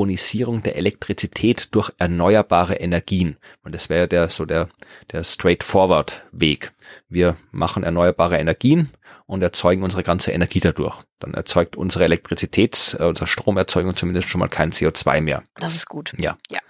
Dekarbonisierung der Elektrizität durch erneuerbare Energien. Und das wäre der, so der, der straightforward Weg. Wir machen erneuerbare Energien und erzeugen unsere ganze Energie dadurch. Dann erzeugt unsere Elektrizität, äh, unsere Stromerzeugung zumindest schon mal kein CO2 mehr. Das ist gut. Ja. Ja.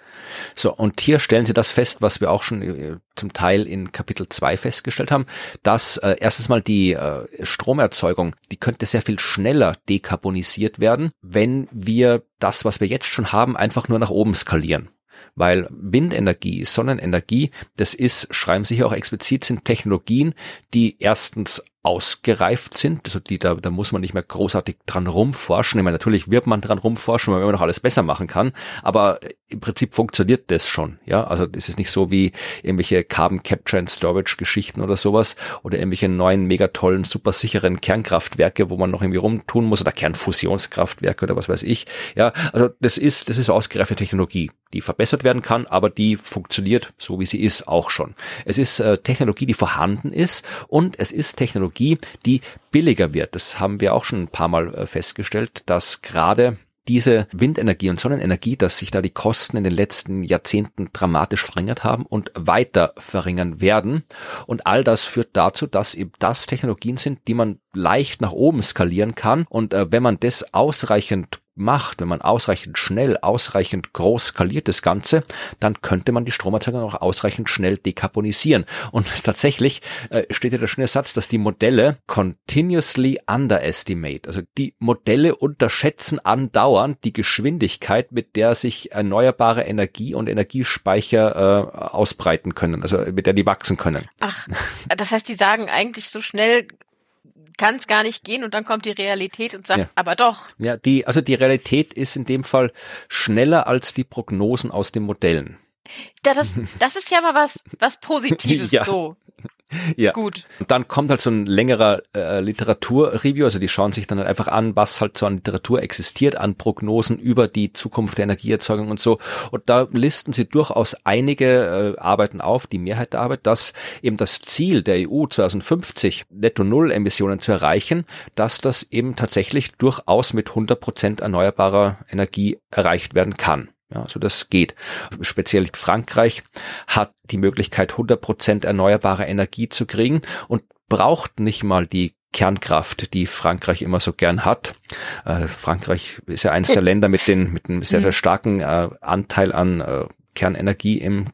So, und hier stellen Sie das fest, was wir auch schon äh, zum Teil in Kapitel 2 festgestellt haben, dass äh, erstens mal die äh, Stromerzeugung, die könnte sehr viel schneller dekarbonisiert werden, wenn wir das, was wir jetzt schon haben, einfach nur nach oben skalieren. Weil Windenergie, Sonnenenergie, das ist, schreiben Sie hier auch explizit, sind Technologien, die erstens ausgereift sind, also die da, da muss man nicht mehr großartig dran rumforschen. Ich meine, natürlich wird man dran rumforschen, weil man noch alles besser machen kann, aber im Prinzip funktioniert das schon, ja. Also das ist nicht so wie irgendwelche Carbon Capture and Storage Geschichten oder sowas oder irgendwelche neuen mega tollen, super sicheren Kernkraftwerke, wo man noch irgendwie rumtun muss oder Kernfusionskraftwerke oder was weiß ich. Ja, also das ist, das ist ausgereifte Technologie, die verbessert werden kann, aber die funktioniert so wie sie ist auch schon. Es ist äh, Technologie, die vorhanden ist und es ist Technologie Technologie, die billiger wird. Das haben wir auch schon ein paar Mal äh, festgestellt, dass gerade diese Windenergie und Sonnenenergie, dass sich da die Kosten in den letzten Jahrzehnten dramatisch verringert haben und weiter verringern werden. Und all das führt dazu, dass eben das Technologien sind, die man leicht nach oben skalieren kann. Und äh, wenn man das ausreichend macht, wenn man ausreichend schnell, ausreichend groß skaliert das Ganze, dann könnte man die Stromerzeugung auch ausreichend schnell dekarbonisieren. Und tatsächlich äh, steht ja der schöne Satz, dass die Modelle continuously underestimate, also die Modelle unterschätzen andauernd die Geschwindigkeit, mit der sich erneuerbare Energie und Energiespeicher äh, ausbreiten können, also mit der die wachsen können. Ach, das heißt, die sagen eigentlich so schnell kann es gar nicht gehen und dann kommt die Realität und sagt, ja. aber doch. Ja, die, also die Realität ist in dem Fall schneller als die Prognosen aus den Modellen. Das, das ist ja mal was, was Positives ja. so. Ja. Gut. Und dann kommt halt so ein längerer äh, Literaturreview, also die schauen sich dann halt einfach an, was halt so an Literatur existiert, an Prognosen über die Zukunft der Energieerzeugung und so. Und da listen sie durchaus einige äh, Arbeiten auf, die Mehrheit der Arbeit, dass eben das Ziel der EU 2050 Netto Null Emissionen zu erreichen, dass das eben tatsächlich durchaus mit 100 Prozent erneuerbarer Energie erreicht werden kann. Ja, also das geht. Speziell Frankreich hat die Möglichkeit, 100 Prozent erneuerbare Energie zu kriegen und braucht nicht mal die Kernkraft, die Frankreich immer so gern hat. Äh, Frankreich ist ja eines der Länder mit den mit einem sehr, sehr starken äh, Anteil an äh, Kernenergie im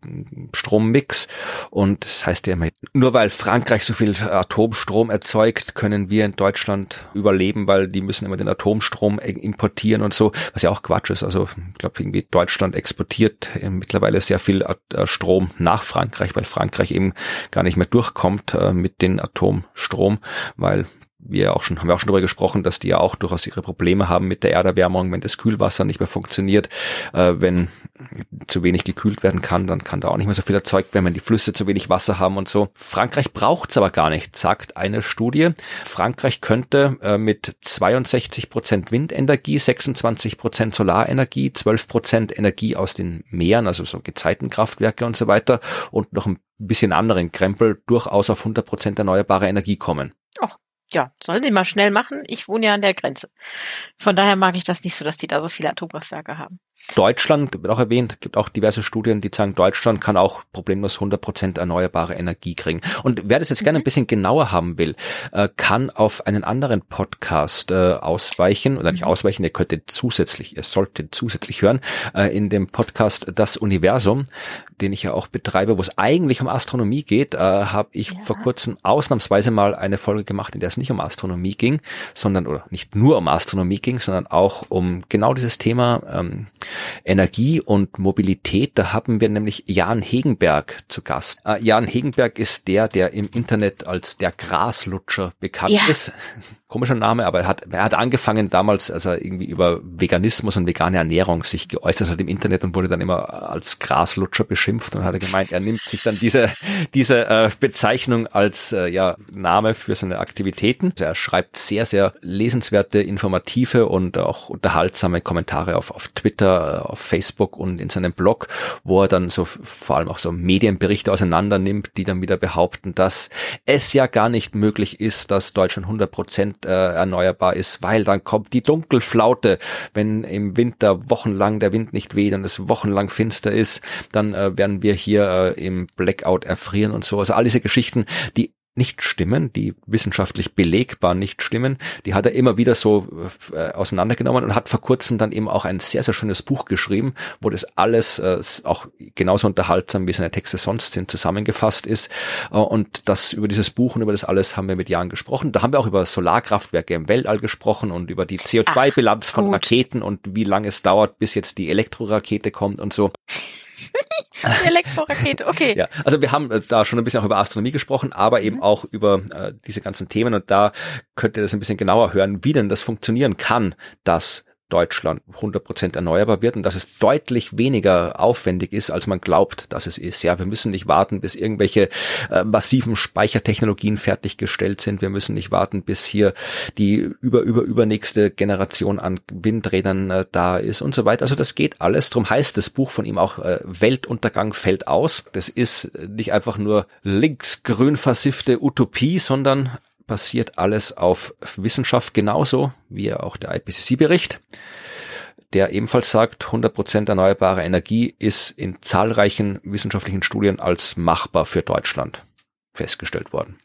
Strommix. Und das heißt ja immer, nur weil Frankreich so viel Atomstrom erzeugt, können wir in Deutschland überleben, weil die müssen immer den Atomstrom importieren und so, was ja auch Quatsch ist. Also ich glaube, irgendwie Deutschland exportiert mittlerweile sehr viel äh, Strom nach Frankreich, weil Frankreich eben gar nicht mehr durchkommt äh, mit den Atomstrom, weil wir auch schon, haben wir auch schon darüber gesprochen, dass die ja auch durchaus ihre Probleme haben mit der Erderwärmung, wenn das Kühlwasser nicht mehr funktioniert, äh, wenn zu wenig gekühlt werden kann, dann kann da auch nicht mehr so viel erzeugt werden, wenn die Flüsse zu wenig Wasser haben und so. Frankreich braucht's aber gar nicht, sagt eine Studie. Frankreich könnte äh, mit 62 Prozent Windenergie, 26 Prozent Solarenergie, 12 Prozent Energie aus den Meeren, also so Gezeitenkraftwerke und so weiter und noch ein bisschen anderen Krempel durchaus auf 100 Prozent erneuerbare Energie kommen. Ja, sollen sie mal schnell machen. Ich wohne ja an der Grenze. Von daher mag ich das nicht so, dass die da so viele Atomkraftwerke haben. Deutschland wird auch erwähnt, gibt auch diverse Studien, die sagen, Deutschland kann auch problemlos 100% erneuerbare Energie kriegen. Und wer das jetzt mhm. gerne ein bisschen genauer haben will, äh, kann auf einen anderen Podcast äh, ausweichen, oder nicht mhm. ausweichen, ihr könnt den zusätzlich, ihr sollt den zusätzlich hören, äh, in dem Podcast Das Universum, den ich ja auch betreibe, wo es eigentlich um Astronomie geht, habe ich ja. vor kurzem ausnahmsweise mal eine Folge gemacht, in der es nicht um Astronomie ging, sondern, oder nicht nur um Astronomie ging, sondern auch um genau dieses Thema, ähm, Energie und Mobilität. Da haben wir nämlich Jan Hegenberg zu Gast. Äh, Jan Hegenberg ist der, der im Internet als der Graslutscher bekannt ja. ist komischer Name, aber er hat, er hat angefangen damals, als er irgendwie über Veganismus und vegane Ernährung sich geäußert hat im Internet und wurde dann immer als Graslutscher beschimpft und hat er gemeint, er nimmt sich dann diese, diese äh, Bezeichnung als äh, ja, Name für seine Aktivitäten. Er schreibt sehr, sehr lesenswerte, informative und auch unterhaltsame Kommentare auf, auf Twitter, auf Facebook und in seinem Blog, wo er dann so vor allem auch so Medienberichte auseinander nimmt, die dann wieder behaupten, dass es ja gar nicht möglich ist, dass Deutschland 100 Prozent Prozent äh, erneuerbar ist, weil dann kommt die Dunkelflaute, wenn im Winter wochenlang der Wind nicht weht und es wochenlang finster ist, dann äh, werden wir hier äh, im Blackout erfrieren und so. Also all diese Geschichten, die nicht stimmen, die wissenschaftlich belegbar nicht stimmen, die hat er immer wieder so äh, auseinandergenommen und hat vor kurzem dann eben auch ein sehr, sehr schönes Buch geschrieben, wo das alles äh, auch genauso unterhaltsam wie seine Texte sonst sind zusammengefasst ist. Äh, und das über dieses Buch und über das alles haben wir mit Jahren gesprochen. Da haben wir auch über Solarkraftwerke im Weltall gesprochen und über die CO2-Bilanz von Raketen und wie lange es dauert, bis jetzt die Elektrorakete kommt und so. Die Elektrorakete, okay. Ja, also wir haben äh, da schon ein bisschen auch über Astronomie gesprochen, aber eben mhm. auch über äh, diese ganzen Themen und da könnt ihr das ein bisschen genauer hören, wie denn das funktionieren kann, dass Deutschland 100% erneuerbar wird und dass es deutlich weniger aufwendig ist, als man glaubt, dass es ist. Ja, wir müssen nicht warten, bis irgendwelche äh, massiven Speichertechnologien fertiggestellt sind. Wir müssen nicht warten, bis hier die über, über, übernächste Generation an Windrädern äh, da ist und so weiter. Also das geht alles. Drum heißt das Buch von ihm auch äh, Weltuntergang fällt aus. Das ist nicht einfach nur linksgrün versiffte Utopie, sondern basiert alles auf Wissenschaft genauso wie auch der IPCC-Bericht, der ebenfalls sagt, 100% erneuerbare Energie ist in zahlreichen wissenschaftlichen Studien als machbar für Deutschland festgestellt worden.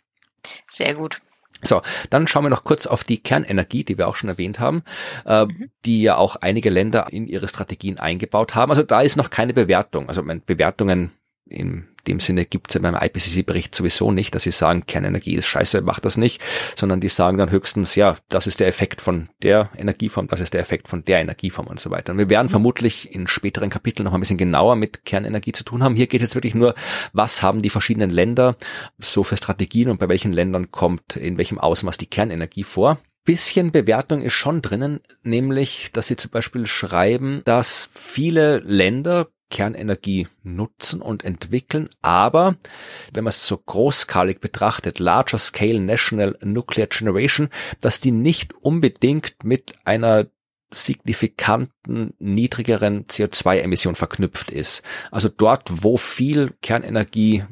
Sehr gut. So, dann schauen wir noch kurz auf die Kernenergie, die wir auch schon erwähnt haben, äh, mhm. die ja auch einige Länder in ihre Strategien eingebaut haben. Also da ist noch keine Bewertung. Also Bewertungen in dem Sinne gibt es in meinem IPCC-Bericht sowieso nicht, dass sie sagen, Kernenergie ist scheiße, macht das nicht, sondern die sagen dann höchstens, ja, das ist der Effekt von der Energieform, das ist der Effekt von der Energieform und so weiter. Und wir werden mhm. vermutlich in späteren Kapiteln noch ein bisschen genauer mit Kernenergie zu tun haben. Hier geht es jetzt wirklich nur, was haben die verschiedenen Länder so für Strategien und bei welchen Ländern kommt in welchem Ausmaß die Kernenergie vor bisschen Bewertung ist schon drinnen, nämlich, dass sie zum Beispiel schreiben, dass viele Länder Kernenergie nutzen und entwickeln, aber wenn man es so großskalig betrachtet, Larger Scale National Nuclear Generation, dass die nicht unbedingt mit einer signifikanten niedrigeren CO2-Emission verknüpft ist. Also dort, wo viel Kernenergie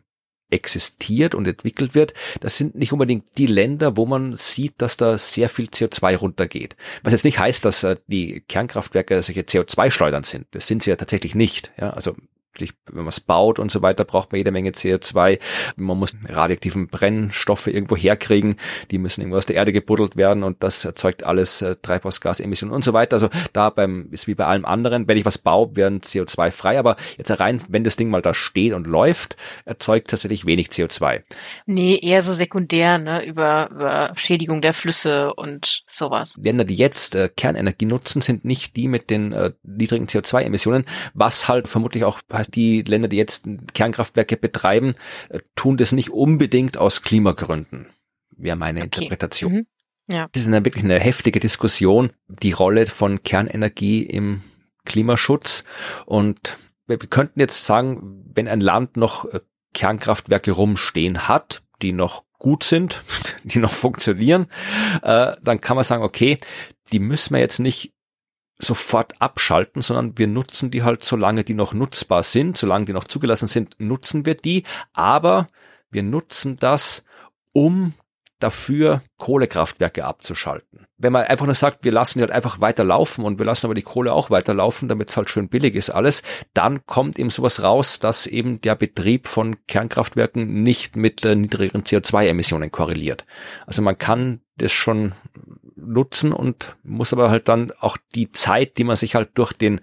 existiert und entwickelt wird, das sind nicht unbedingt die Länder, wo man sieht, dass da sehr viel CO2 runtergeht. Was jetzt nicht heißt, dass äh, die Kernkraftwerke solche CO2-Schleudern sind. Das sind sie ja tatsächlich nicht. Ja, also wenn man es baut und so weiter, braucht man jede Menge CO2. Man muss radioaktiven Brennstoffe irgendwo herkriegen. Die müssen irgendwo aus der Erde gebuddelt werden und das erzeugt alles äh, Treibhausgasemissionen und so weiter. Also da beim, ist wie bei allem anderen, wenn ich was baue, werden CO2 frei. Aber jetzt rein, wenn das Ding mal da steht und läuft, erzeugt tatsächlich wenig CO2. Nee, eher so sekundär, ne, über, über Schädigung der Flüsse und sowas. Länder, die jetzt äh, Kernenergie nutzen, sind nicht die mit den äh, niedrigen CO2-Emissionen, was halt vermutlich auch heißt, die Länder, die jetzt Kernkraftwerke betreiben, äh, tun das nicht unbedingt aus Klimagründen, wäre meine okay. Interpretation. Mhm. Ja. Das ist eine, wirklich eine heftige Diskussion, die Rolle von Kernenergie im Klimaschutz. Und wir könnten jetzt sagen, wenn ein Land noch äh, Kernkraftwerke rumstehen hat, die noch gut sind, die noch funktionieren, äh, dann kann man sagen, okay, die müssen wir jetzt nicht sofort abschalten, sondern wir nutzen die halt, solange die noch nutzbar sind, solange die noch zugelassen sind, nutzen wir die, aber wir nutzen das, um dafür Kohlekraftwerke abzuschalten. Wenn man einfach nur sagt, wir lassen die halt einfach weiter laufen und wir lassen aber die Kohle auch weiterlaufen, damit es halt schön billig ist alles, dann kommt eben sowas raus, dass eben der Betrieb von Kernkraftwerken nicht mit äh, niedrigeren CO2-Emissionen korreliert. Also man kann das schon nutzen und muss aber halt dann auch die Zeit, die man sich halt durch den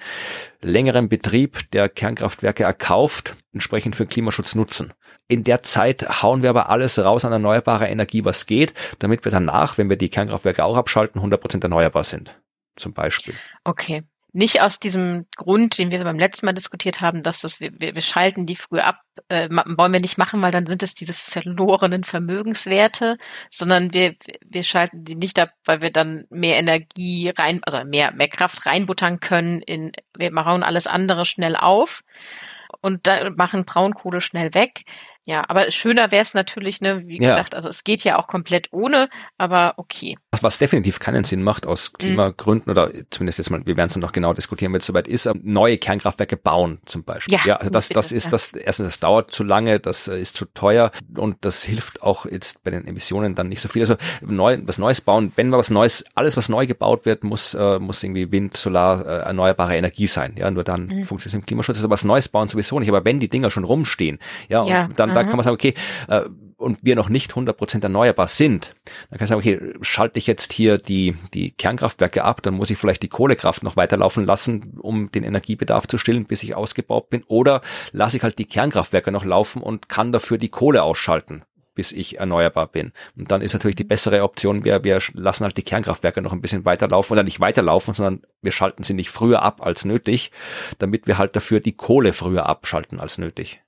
längeren Betrieb der Kernkraftwerke erkauft, entsprechend für Klimaschutz nutzen. In der Zeit hauen wir aber alles raus an erneuerbarer Energie, was geht, damit wir danach, wenn wir die Kernkraftwerke auch abschalten, 100% erneuerbar sind. Zum Beispiel. Okay nicht aus diesem Grund, den wir beim letzten Mal diskutiert haben, dass das, wir, wir schalten die früh ab, äh, wollen wir nicht machen, weil dann sind es diese verlorenen Vermögenswerte, sondern wir, wir schalten die nicht ab, weil wir dann mehr Energie rein, also mehr, mehr Kraft reinbuttern können in, wir machen alles andere schnell auf und da machen Braunkohle schnell weg. Ja, aber schöner wäre es natürlich, ne, wie ja. gesagt, also es geht ja auch komplett ohne, aber okay. Was definitiv keinen Sinn macht aus mhm. Klimagründen mhm. oder zumindest jetzt mal, wir werden es noch genau diskutieren, wenn es soweit ist, ähm, neue Kernkraftwerke bauen zum Beispiel. Ja, ja also das, bitte, das ist ja. das, erstens, das dauert zu lange, das äh, ist zu teuer und das hilft auch jetzt bei den Emissionen dann nicht so viel. Also neu, was Neues bauen, wenn wir was Neues, alles was neu gebaut wird, muss, äh, muss irgendwie Wind, Solar, äh, erneuerbare Energie sein. Ja, nur dann mhm. funktioniert es im Klimaschutz. Also was Neues bauen sowieso nicht, aber wenn die Dinger schon rumstehen, ja, und ja. dann da kann man sagen, okay, äh, und wir noch nicht 100% erneuerbar sind, dann kann ich sagen, okay, schalte ich jetzt hier die, die Kernkraftwerke ab, dann muss ich vielleicht die Kohlekraft noch weiterlaufen lassen, um den Energiebedarf zu stillen, bis ich ausgebaut bin, oder lasse ich halt die Kernkraftwerke noch laufen und kann dafür die Kohle ausschalten bis ich erneuerbar bin. Und dann ist natürlich die bessere Option, wir, wir lassen halt die Kernkraftwerke noch ein bisschen weiterlaufen oder nicht weiterlaufen, sondern wir schalten sie nicht früher ab als nötig, damit wir halt dafür die Kohle früher abschalten als nötig.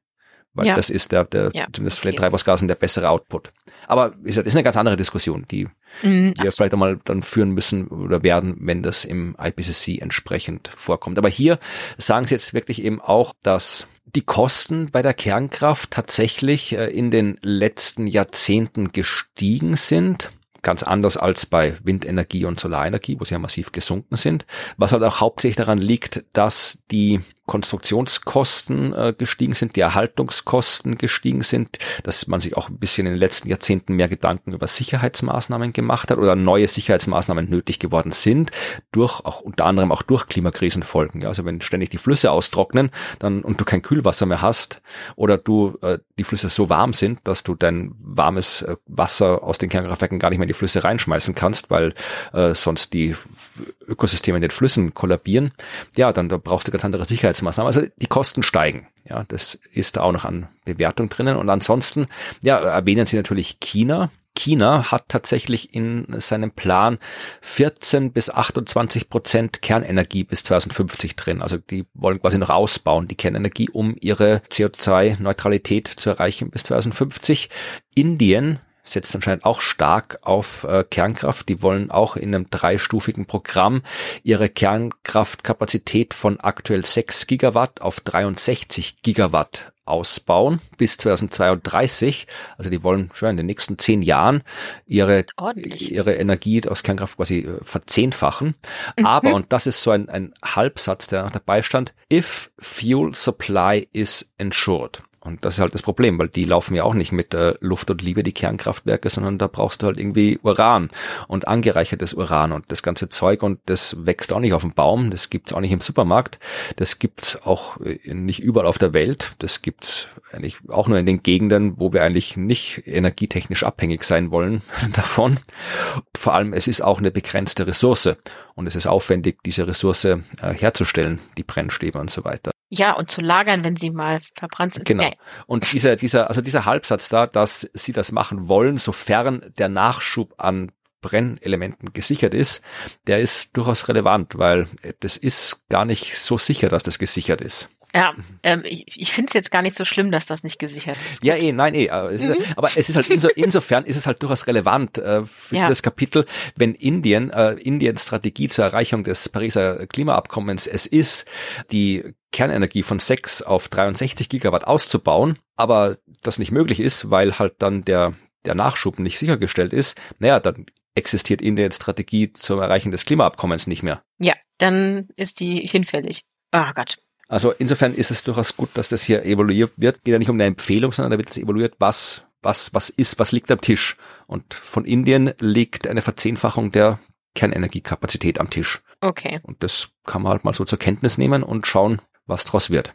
Weil ja. das ist der, der ja, zumindest okay. für den Treibhausgasen der bessere Output. Aber das ist eine ganz andere Diskussion, die mhm, wir vielleicht einmal dann führen müssen oder werden, wenn das im IPCC entsprechend vorkommt. Aber hier sagen sie jetzt wirklich eben auch, dass die Kosten bei der Kernkraft tatsächlich äh, in den letzten Jahrzehnten gestiegen sind ganz anders als bei Windenergie und Solarenergie, wo sie ja massiv gesunken sind, was halt auch hauptsächlich daran liegt, dass die Konstruktionskosten äh, gestiegen sind, die Erhaltungskosten gestiegen sind, dass man sich auch ein bisschen in den letzten Jahrzehnten mehr Gedanken über Sicherheitsmaßnahmen gemacht hat oder neue Sicherheitsmaßnahmen nötig geworden sind, durch auch unter anderem auch durch Klimakrisenfolgen. Ja, also wenn ständig die Flüsse austrocknen, dann und du kein Kühlwasser mehr hast oder du äh, die Flüsse so warm sind, dass du dein warmes äh, Wasser aus den Kernkraftwerken gar nicht mehr in die Flüsse reinschmeißen kannst, weil äh, sonst die Ökosysteme in den Flüssen kollabieren, ja, dann da brauchst du ganz andere Sicherheitsmaßnahmen. Also die Kosten steigen. Ja, das ist da auch noch an Bewertung drinnen. Und ansonsten, ja, erwähnen Sie natürlich China. China hat tatsächlich in seinem Plan 14 bis 28 Prozent Kernenergie bis 2050 drin. Also die wollen quasi noch ausbauen, die Kernenergie, um ihre CO2-Neutralität zu erreichen bis 2050. Indien setzt anscheinend auch stark auf äh, Kernkraft. Die wollen auch in einem dreistufigen Programm ihre Kernkraftkapazität von aktuell 6 Gigawatt auf 63 Gigawatt ausbauen bis 2032. Also die wollen schon in den nächsten zehn Jahren ihre, ihre Energie aus Kernkraft quasi äh, verzehnfachen. Mhm. Aber, und das ist so ein, ein Halbsatz, der dabei stand, if fuel supply is ensured. Und das ist halt das Problem, weil die laufen ja auch nicht mit äh, Luft und Liebe, die Kernkraftwerke, sondern da brauchst du halt irgendwie Uran und angereichertes Uran und das ganze Zeug und das wächst auch nicht auf dem Baum, das gibt's auch nicht im Supermarkt, das gibt's auch äh, nicht überall auf der Welt, das gibt's eigentlich auch nur in den Gegenden, wo wir eigentlich nicht energietechnisch abhängig sein wollen davon. Vor allem, es ist auch eine begrenzte Ressource und es ist aufwendig, diese Ressource äh, herzustellen, die Brennstäbe und so weiter. Ja, und zu lagern, wenn sie mal verbrannt sind. Genau. Und dieser, dieser, also dieser Halbsatz da, dass sie das machen wollen, sofern der Nachschub an Brennelementen gesichert ist, der ist durchaus relevant, weil das ist gar nicht so sicher, dass das gesichert ist. Ja, ähm, ich, ich finde es jetzt gar nicht so schlimm, dass das nicht gesichert ist. Ja, eh, nein, eh. Aber es, mhm. ist, aber es ist halt inso, insofern ist es halt durchaus relevant äh, für ja. das Kapitel, wenn Indien, äh, Indiens Strategie zur Erreichung des Pariser Klimaabkommens es ist, die Kernenergie von 6 auf 63 Gigawatt auszubauen, aber das nicht möglich ist, weil halt dann der, der Nachschub nicht sichergestellt ist, naja, dann existiert Indiens Strategie zum Erreichen des Klimaabkommens nicht mehr. Ja, dann ist die hinfällig. Oh Gott. Also insofern ist es durchaus gut, dass das hier evaluiert wird. Geht ja nicht um eine Empfehlung, sondern da wird es evaluiert, was, was, was ist, was liegt am Tisch. Und von Indien liegt eine Verzehnfachung der Kernenergiekapazität am Tisch. Okay. Und das kann man halt mal so zur Kenntnis nehmen und schauen, was draus wird.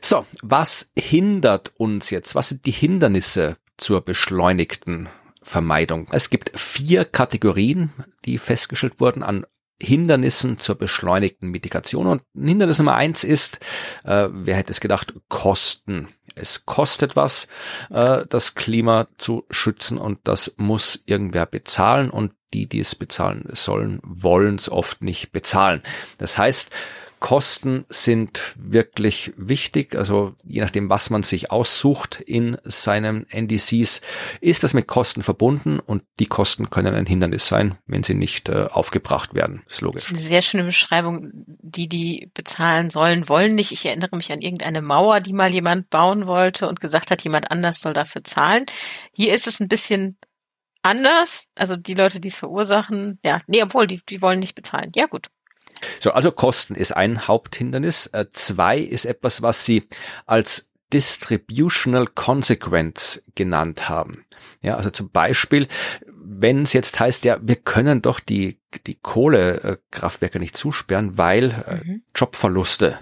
So, was hindert uns jetzt? Was sind die Hindernisse zur beschleunigten Vermeidung? Es gibt vier Kategorien, die festgestellt wurden an Hindernissen zur beschleunigten Mitigation. Und Hindernis Nummer eins ist, äh, wer hätte es gedacht, Kosten. Es kostet was, äh, das Klima zu schützen und das muss irgendwer bezahlen und die, die es bezahlen sollen, wollen es oft nicht bezahlen. Das heißt, Kosten sind wirklich wichtig. Also je nachdem, was man sich aussucht in seinen NDCs, ist das mit Kosten verbunden und die Kosten können ein Hindernis sein, wenn sie nicht äh, aufgebracht werden. Ist logisch. Das ist eine sehr schöne Beschreibung. Die, die bezahlen sollen, wollen nicht. Ich erinnere mich an irgendeine Mauer, die mal jemand bauen wollte und gesagt hat, jemand anders soll dafür zahlen. Hier ist es ein bisschen anders. Also die Leute, die es verursachen, ja, nee, obwohl, die, die wollen nicht bezahlen. Ja, gut. So, also Kosten ist ein Haupthindernis. Äh, zwei ist etwas, was Sie als Distributional Consequence genannt haben. Ja, also zum Beispiel, wenn es jetzt heißt, ja, wir können doch die, die Kohlekraftwerke nicht zusperren, weil äh, mhm. Jobverluste,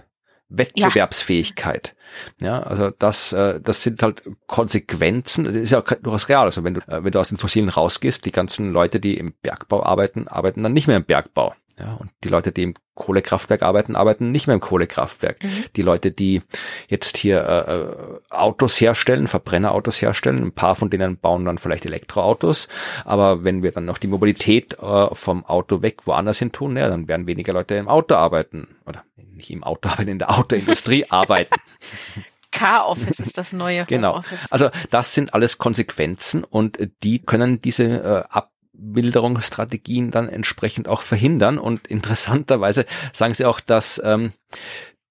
Wettbewerbsfähigkeit. Ja. ja, also das, äh, das sind halt Konsequenzen. Das ist ja durchaus real. Also wenn du, wenn du aus den Fossilen rausgehst, die ganzen Leute, die im Bergbau arbeiten, arbeiten dann nicht mehr im Bergbau. Ja, und die Leute, die im Kohlekraftwerk arbeiten, arbeiten nicht mehr im Kohlekraftwerk. Mhm. Die Leute, die jetzt hier äh, äh, Autos herstellen, Verbrennerautos herstellen, ein paar von denen bauen dann vielleicht Elektroautos. Aber wenn wir dann noch die Mobilität äh, vom Auto weg woanders hin tun, ja, dann werden weniger Leute im Auto arbeiten. Oder nicht im Auto arbeiten, in der Autoindustrie arbeiten. K-Office ist das neue. Genau. Also das sind alles Konsequenzen und die können diese äh, ab Milderungsstrategien dann entsprechend auch verhindern. Und interessanterweise sagen sie auch, dass ähm,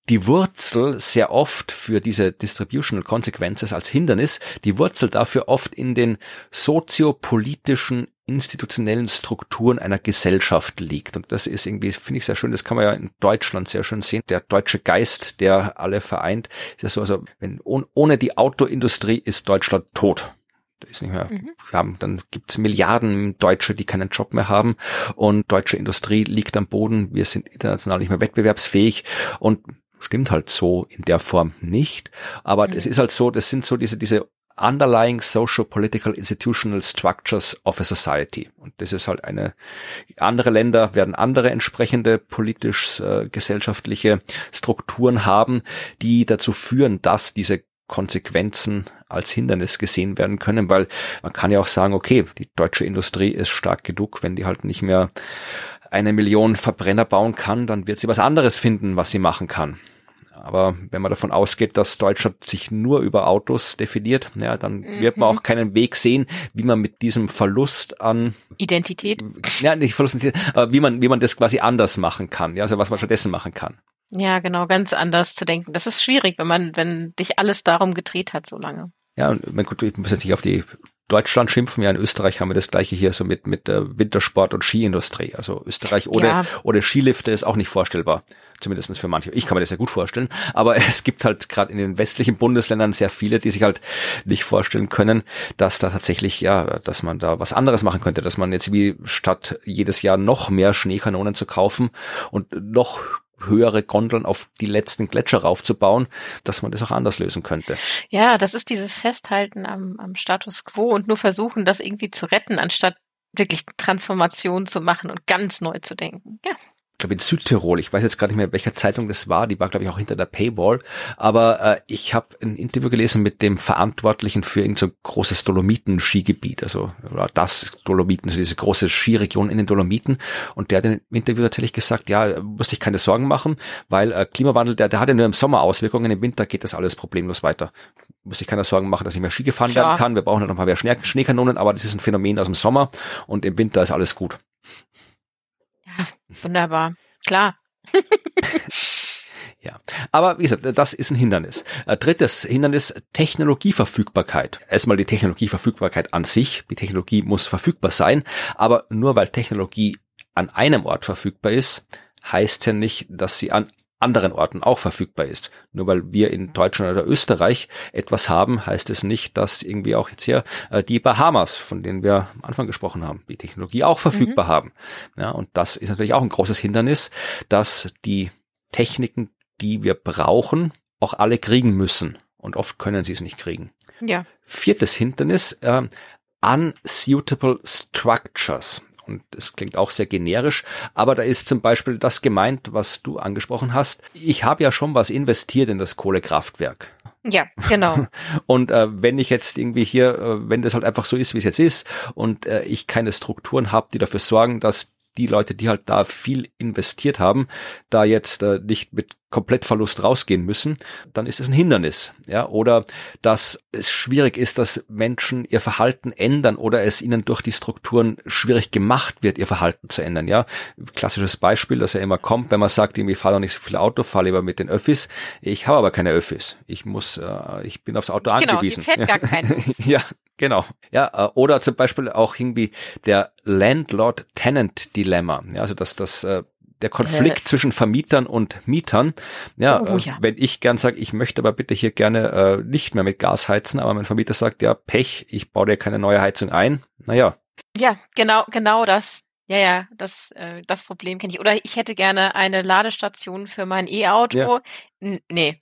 die Wurzel sehr oft für diese Distributional Consequences als Hindernis, die Wurzel dafür oft in den soziopolitischen institutionellen Strukturen einer Gesellschaft liegt. Und das ist irgendwie, finde ich sehr schön, das kann man ja in Deutschland sehr schön sehen. Der deutsche Geist, der alle vereint, ist ja so, also wenn ohne die Autoindustrie ist Deutschland tot ist nicht mehr, mhm. wir haben, dann gibt's Milliarden Deutsche, die keinen Job mehr haben und deutsche Industrie liegt am Boden, wir sind international nicht mehr wettbewerbsfähig und stimmt halt so in der Form nicht, aber mhm. das ist halt so, das sind so diese, diese underlying social political institutional structures of a society. Und das ist halt eine, andere Länder werden andere entsprechende politisch äh, gesellschaftliche Strukturen haben, die dazu führen, dass diese Konsequenzen als Hindernis gesehen werden können, weil man kann ja auch sagen, okay, die deutsche Industrie ist stark genug, wenn die halt nicht mehr eine Million Verbrenner bauen kann, dann wird sie was anderes finden, was sie machen kann. Aber wenn man davon ausgeht, dass Deutschland sich nur über Autos definiert, ja, dann mhm. wird man auch keinen Weg sehen, wie man mit diesem Verlust an Identität, ja, nicht Verlust, aber wie man, wie man das quasi anders machen kann, ja, also was man stattdessen machen kann. Ja, genau, ganz anders zu denken. Das ist schwierig, wenn man, wenn dich alles darum gedreht hat so lange. Ja, und mein gut, ich muss jetzt nicht auf die Deutschland schimpfen. Ja, in Österreich haben wir das gleiche hier so mit, mit der Wintersport- und Skiindustrie. Also Österreich ohne, ja. ohne Skilifte ist auch nicht vorstellbar. Zumindestens für manche. Ich kann mir das ja gut vorstellen. Aber es gibt halt gerade in den westlichen Bundesländern sehr viele, die sich halt nicht vorstellen können, dass da tatsächlich, ja, dass man da was anderes machen könnte, dass man jetzt wie statt jedes Jahr noch mehr Schneekanonen zu kaufen und noch höhere Gondeln auf die letzten Gletscher raufzubauen, dass man das auch anders lösen könnte. Ja, das ist dieses Festhalten am, am Status quo und nur versuchen, das irgendwie zu retten, anstatt wirklich Transformation zu machen und ganz neu zu denken. Ja glaube in Südtirol, ich weiß jetzt gar nicht mehr, welcher Zeitung das war, die war glaube ich auch hinter der Paywall, aber äh, ich habe ein Interview gelesen mit dem Verantwortlichen für irgendein so großes Dolomiten-Skigebiet, also das Dolomiten, also diese große Skiregion in den Dolomiten. Und der hat im Interview tatsächlich gesagt, ja, musste ich keine Sorgen machen, weil äh, Klimawandel, der, der hat ja nur im Sommer Auswirkungen, im Winter geht das alles problemlos weiter. Muss ich keine Sorgen machen, dass nicht mehr Ski gefahren Klar. werden kann, wir brauchen ja noch mal mehr Schnee Schneekanonen, aber das ist ein Phänomen aus dem Sommer. Und im Winter ist alles gut. Wunderbar. Klar. Ja, aber wie gesagt, das ist ein Hindernis. Äh, drittes Hindernis, Technologieverfügbarkeit. Erstmal die Technologieverfügbarkeit an sich. Die Technologie muss verfügbar sein, aber nur weil Technologie an einem Ort verfügbar ist, heißt ja nicht, dass sie an anderen Orten auch verfügbar ist. Nur weil wir in Deutschland oder Österreich etwas haben, heißt es nicht, dass irgendwie auch jetzt hier äh, die Bahamas, von denen wir am Anfang gesprochen haben, die Technologie auch verfügbar mhm. haben. Ja, und das ist natürlich auch ein großes Hindernis, dass die Techniken, die wir brauchen, auch alle kriegen müssen. Und oft können sie es nicht kriegen. Ja. Viertes Hindernis, äh, unsuitable structures und das klingt auch sehr generisch, aber da ist zum Beispiel das gemeint, was du angesprochen hast. Ich habe ja schon was investiert in das Kohlekraftwerk. Ja, genau. Und äh, wenn ich jetzt irgendwie hier, äh, wenn das halt einfach so ist, wie es jetzt ist, und äh, ich keine Strukturen habe, die dafür sorgen, dass die Leute, die halt da viel investiert haben, da jetzt äh, nicht mit Komplettverlust rausgehen müssen, dann ist es ein Hindernis. Ja, oder dass es schwierig ist, dass Menschen ihr Verhalten ändern oder es ihnen durch die Strukturen schwierig gemacht wird, ihr Verhalten zu ändern. Ja, klassisches Beispiel, das ja immer kommt, wenn man sagt, irgendwie fahr doch nicht so viel Auto, fahr lieber mit den Öffis. Ich habe aber keine Öffis. Ich muss, äh, ich bin aufs Auto genau, angewiesen. Genau, fährt gar kein ja, Genau. Ja, äh, oder zum Beispiel auch irgendwie der Landlord-Tenant-Dilemma. Ja, also dass das äh, der Konflikt äh. zwischen Vermietern und Mietern. Ja, oh, ja. Äh, wenn ich gern sage, ich möchte aber bitte hier gerne äh, nicht mehr mit Gas heizen, aber mein Vermieter sagt, ja, Pech, ich baue dir keine neue Heizung ein. Naja. Ja, genau, genau das. Ja, ja, das, äh, das Problem kenne ich. Oder ich hätte gerne eine Ladestation für mein E-Auto. Ja. Nee,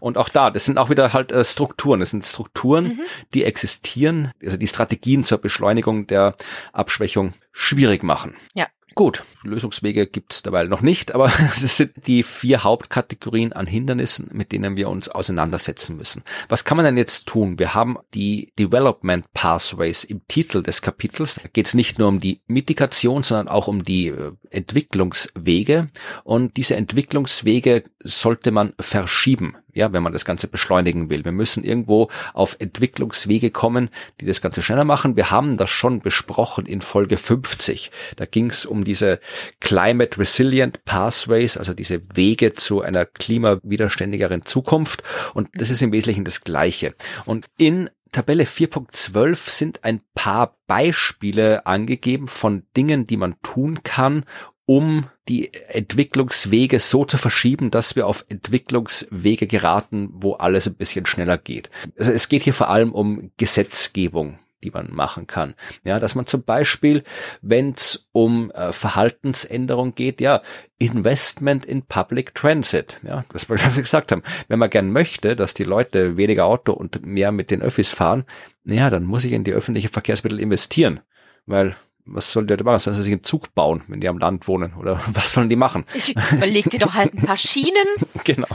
und auch da, das sind auch wieder halt äh, Strukturen. Das sind Strukturen, mhm. die existieren, also die Strategien zur Beschleunigung der Abschwächung schwierig machen. Ja. Gut, Lösungswege gibt's dabei noch nicht, aber es sind die vier Hauptkategorien an Hindernissen, mit denen wir uns auseinandersetzen müssen. Was kann man denn jetzt tun? Wir haben die Development Pathways im Titel des Kapitels. Da geht es nicht nur um die Mitigation, sondern auch um die äh, Entwicklungswege. Und diese Entwicklungswege sollte man verschieben ja, wenn man das Ganze beschleunigen will. Wir müssen irgendwo auf Entwicklungswege kommen, die das Ganze schneller machen. Wir haben das schon besprochen in Folge 50. Da ging es um diese Climate Resilient Pathways, also diese Wege zu einer klimawiderständigeren Zukunft. Und das ist im Wesentlichen das Gleiche. Und in Tabelle 4.12 sind ein paar Beispiele angegeben von Dingen, die man tun kann, um die Entwicklungswege so zu verschieben, dass wir auf Entwicklungswege geraten, wo alles ein bisschen schneller geht. Also es geht hier vor allem um Gesetzgebung die man machen kann. Ja, dass man zum Beispiel, wenn es um äh, Verhaltensänderung geht, ja, Investment in Public Transit, ja, das wir gesagt haben. Wenn man gern möchte, dass die Leute weniger Auto und mehr mit den Öffis fahren, ja, dann muss ich in die öffentliche Verkehrsmittel investieren, weil was sollen die da machen? Sollen sie sich einen Zug bauen, wenn die am Land wohnen? Oder was sollen die machen? Ich überleg dir doch halt ein paar Schienen. genau.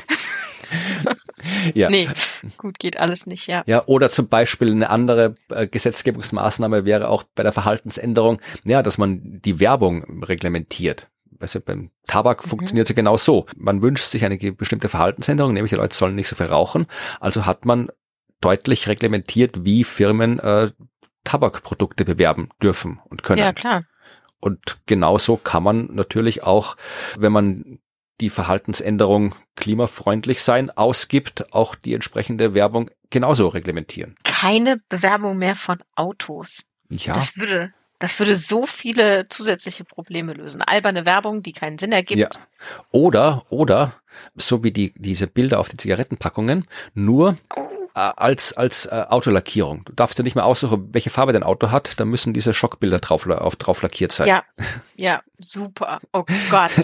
ja. Nee, gut, geht alles nicht, ja. Ja, oder zum Beispiel eine andere äh, Gesetzgebungsmaßnahme wäre auch bei der Verhaltensänderung, ja, dass man die Werbung reglementiert. Also beim Tabak mhm. funktioniert es ja genau so. Man wünscht sich eine bestimmte Verhaltensänderung, nämlich die Leute sollen nicht so viel rauchen. Also hat man deutlich reglementiert, wie Firmen äh, Tabakprodukte bewerben dürfen und können. Ja, klar. Und genauso kann man natürlich auch, wenn man die Verhaltensänderung klimafreundlich sein ausgibt, auch die entsprechende Werbung genauso reglementieren. Keine Bewerbung mehr von Autos. Ja. Das würde, das würde so viele zusätzliche Probleme lösen. Alberne Werbung, die keinen Sinn ergibt. Ja. Oder, oder, so wie die, diese Bilder auf die Zigarettenpackungen, nur äh, als, als äh, Autolackierung. Du darfst ja nicht mehr aussuchen, welche Farbe dein Auto hat, da müssen diese Schockbilder drauf, auf, drauf lackiert sein. Ja, ja, super. Oh Gott.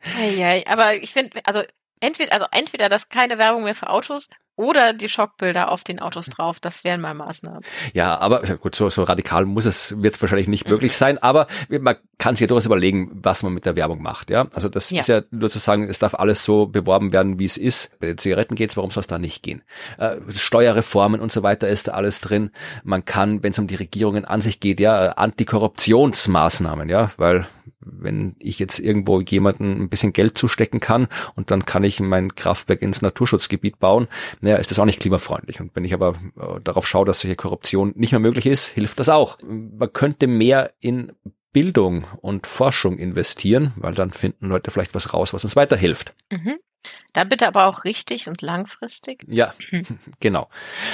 hey, aber ich finde, also entweder, also entweder das keine Werbung mehr für Autos oder die Schockbilder auf den Autos drauf. Das wären mal Maßnahmen. Ja, aber gut, so, so radikal muss es, wird es wahrscheinlich nicht möglich mhm. sein, aber man kann sich ja durchaus überlegen, was man mit der Werbung macht. Ja, also das ja. ist ja nur zu sagen, es darf alles so beworben werden, wie es ist. Bei den Zigaretten geht's, warum soll es da nicht gehen? Äh, Steuerreformen und so weiter ist da alles drin. Man kann, wenn es um die Regierungen an sich geht, ja, Antikorruptionsmaßnahmen, ja, weil wenn ich jetzt irgendwo jemanden ein bisschen Geld zustecken kann und dann kann ich mein Kraftwerk ins Naturschutzgebiet bauen, naja, ist das auch nicht klimafreundlich. Und wenn ich aber äh, darauf schaue, dass solche Korruption nicht mehr möglich ist, hilft das auch. Man könnte mehr in Bildung und Forschung investieren, weil dann finden Leute vielleicht was raus, was uns weiterhilft. Mhm. Da bitte aber auch richtig und langfristig. Ja, genau.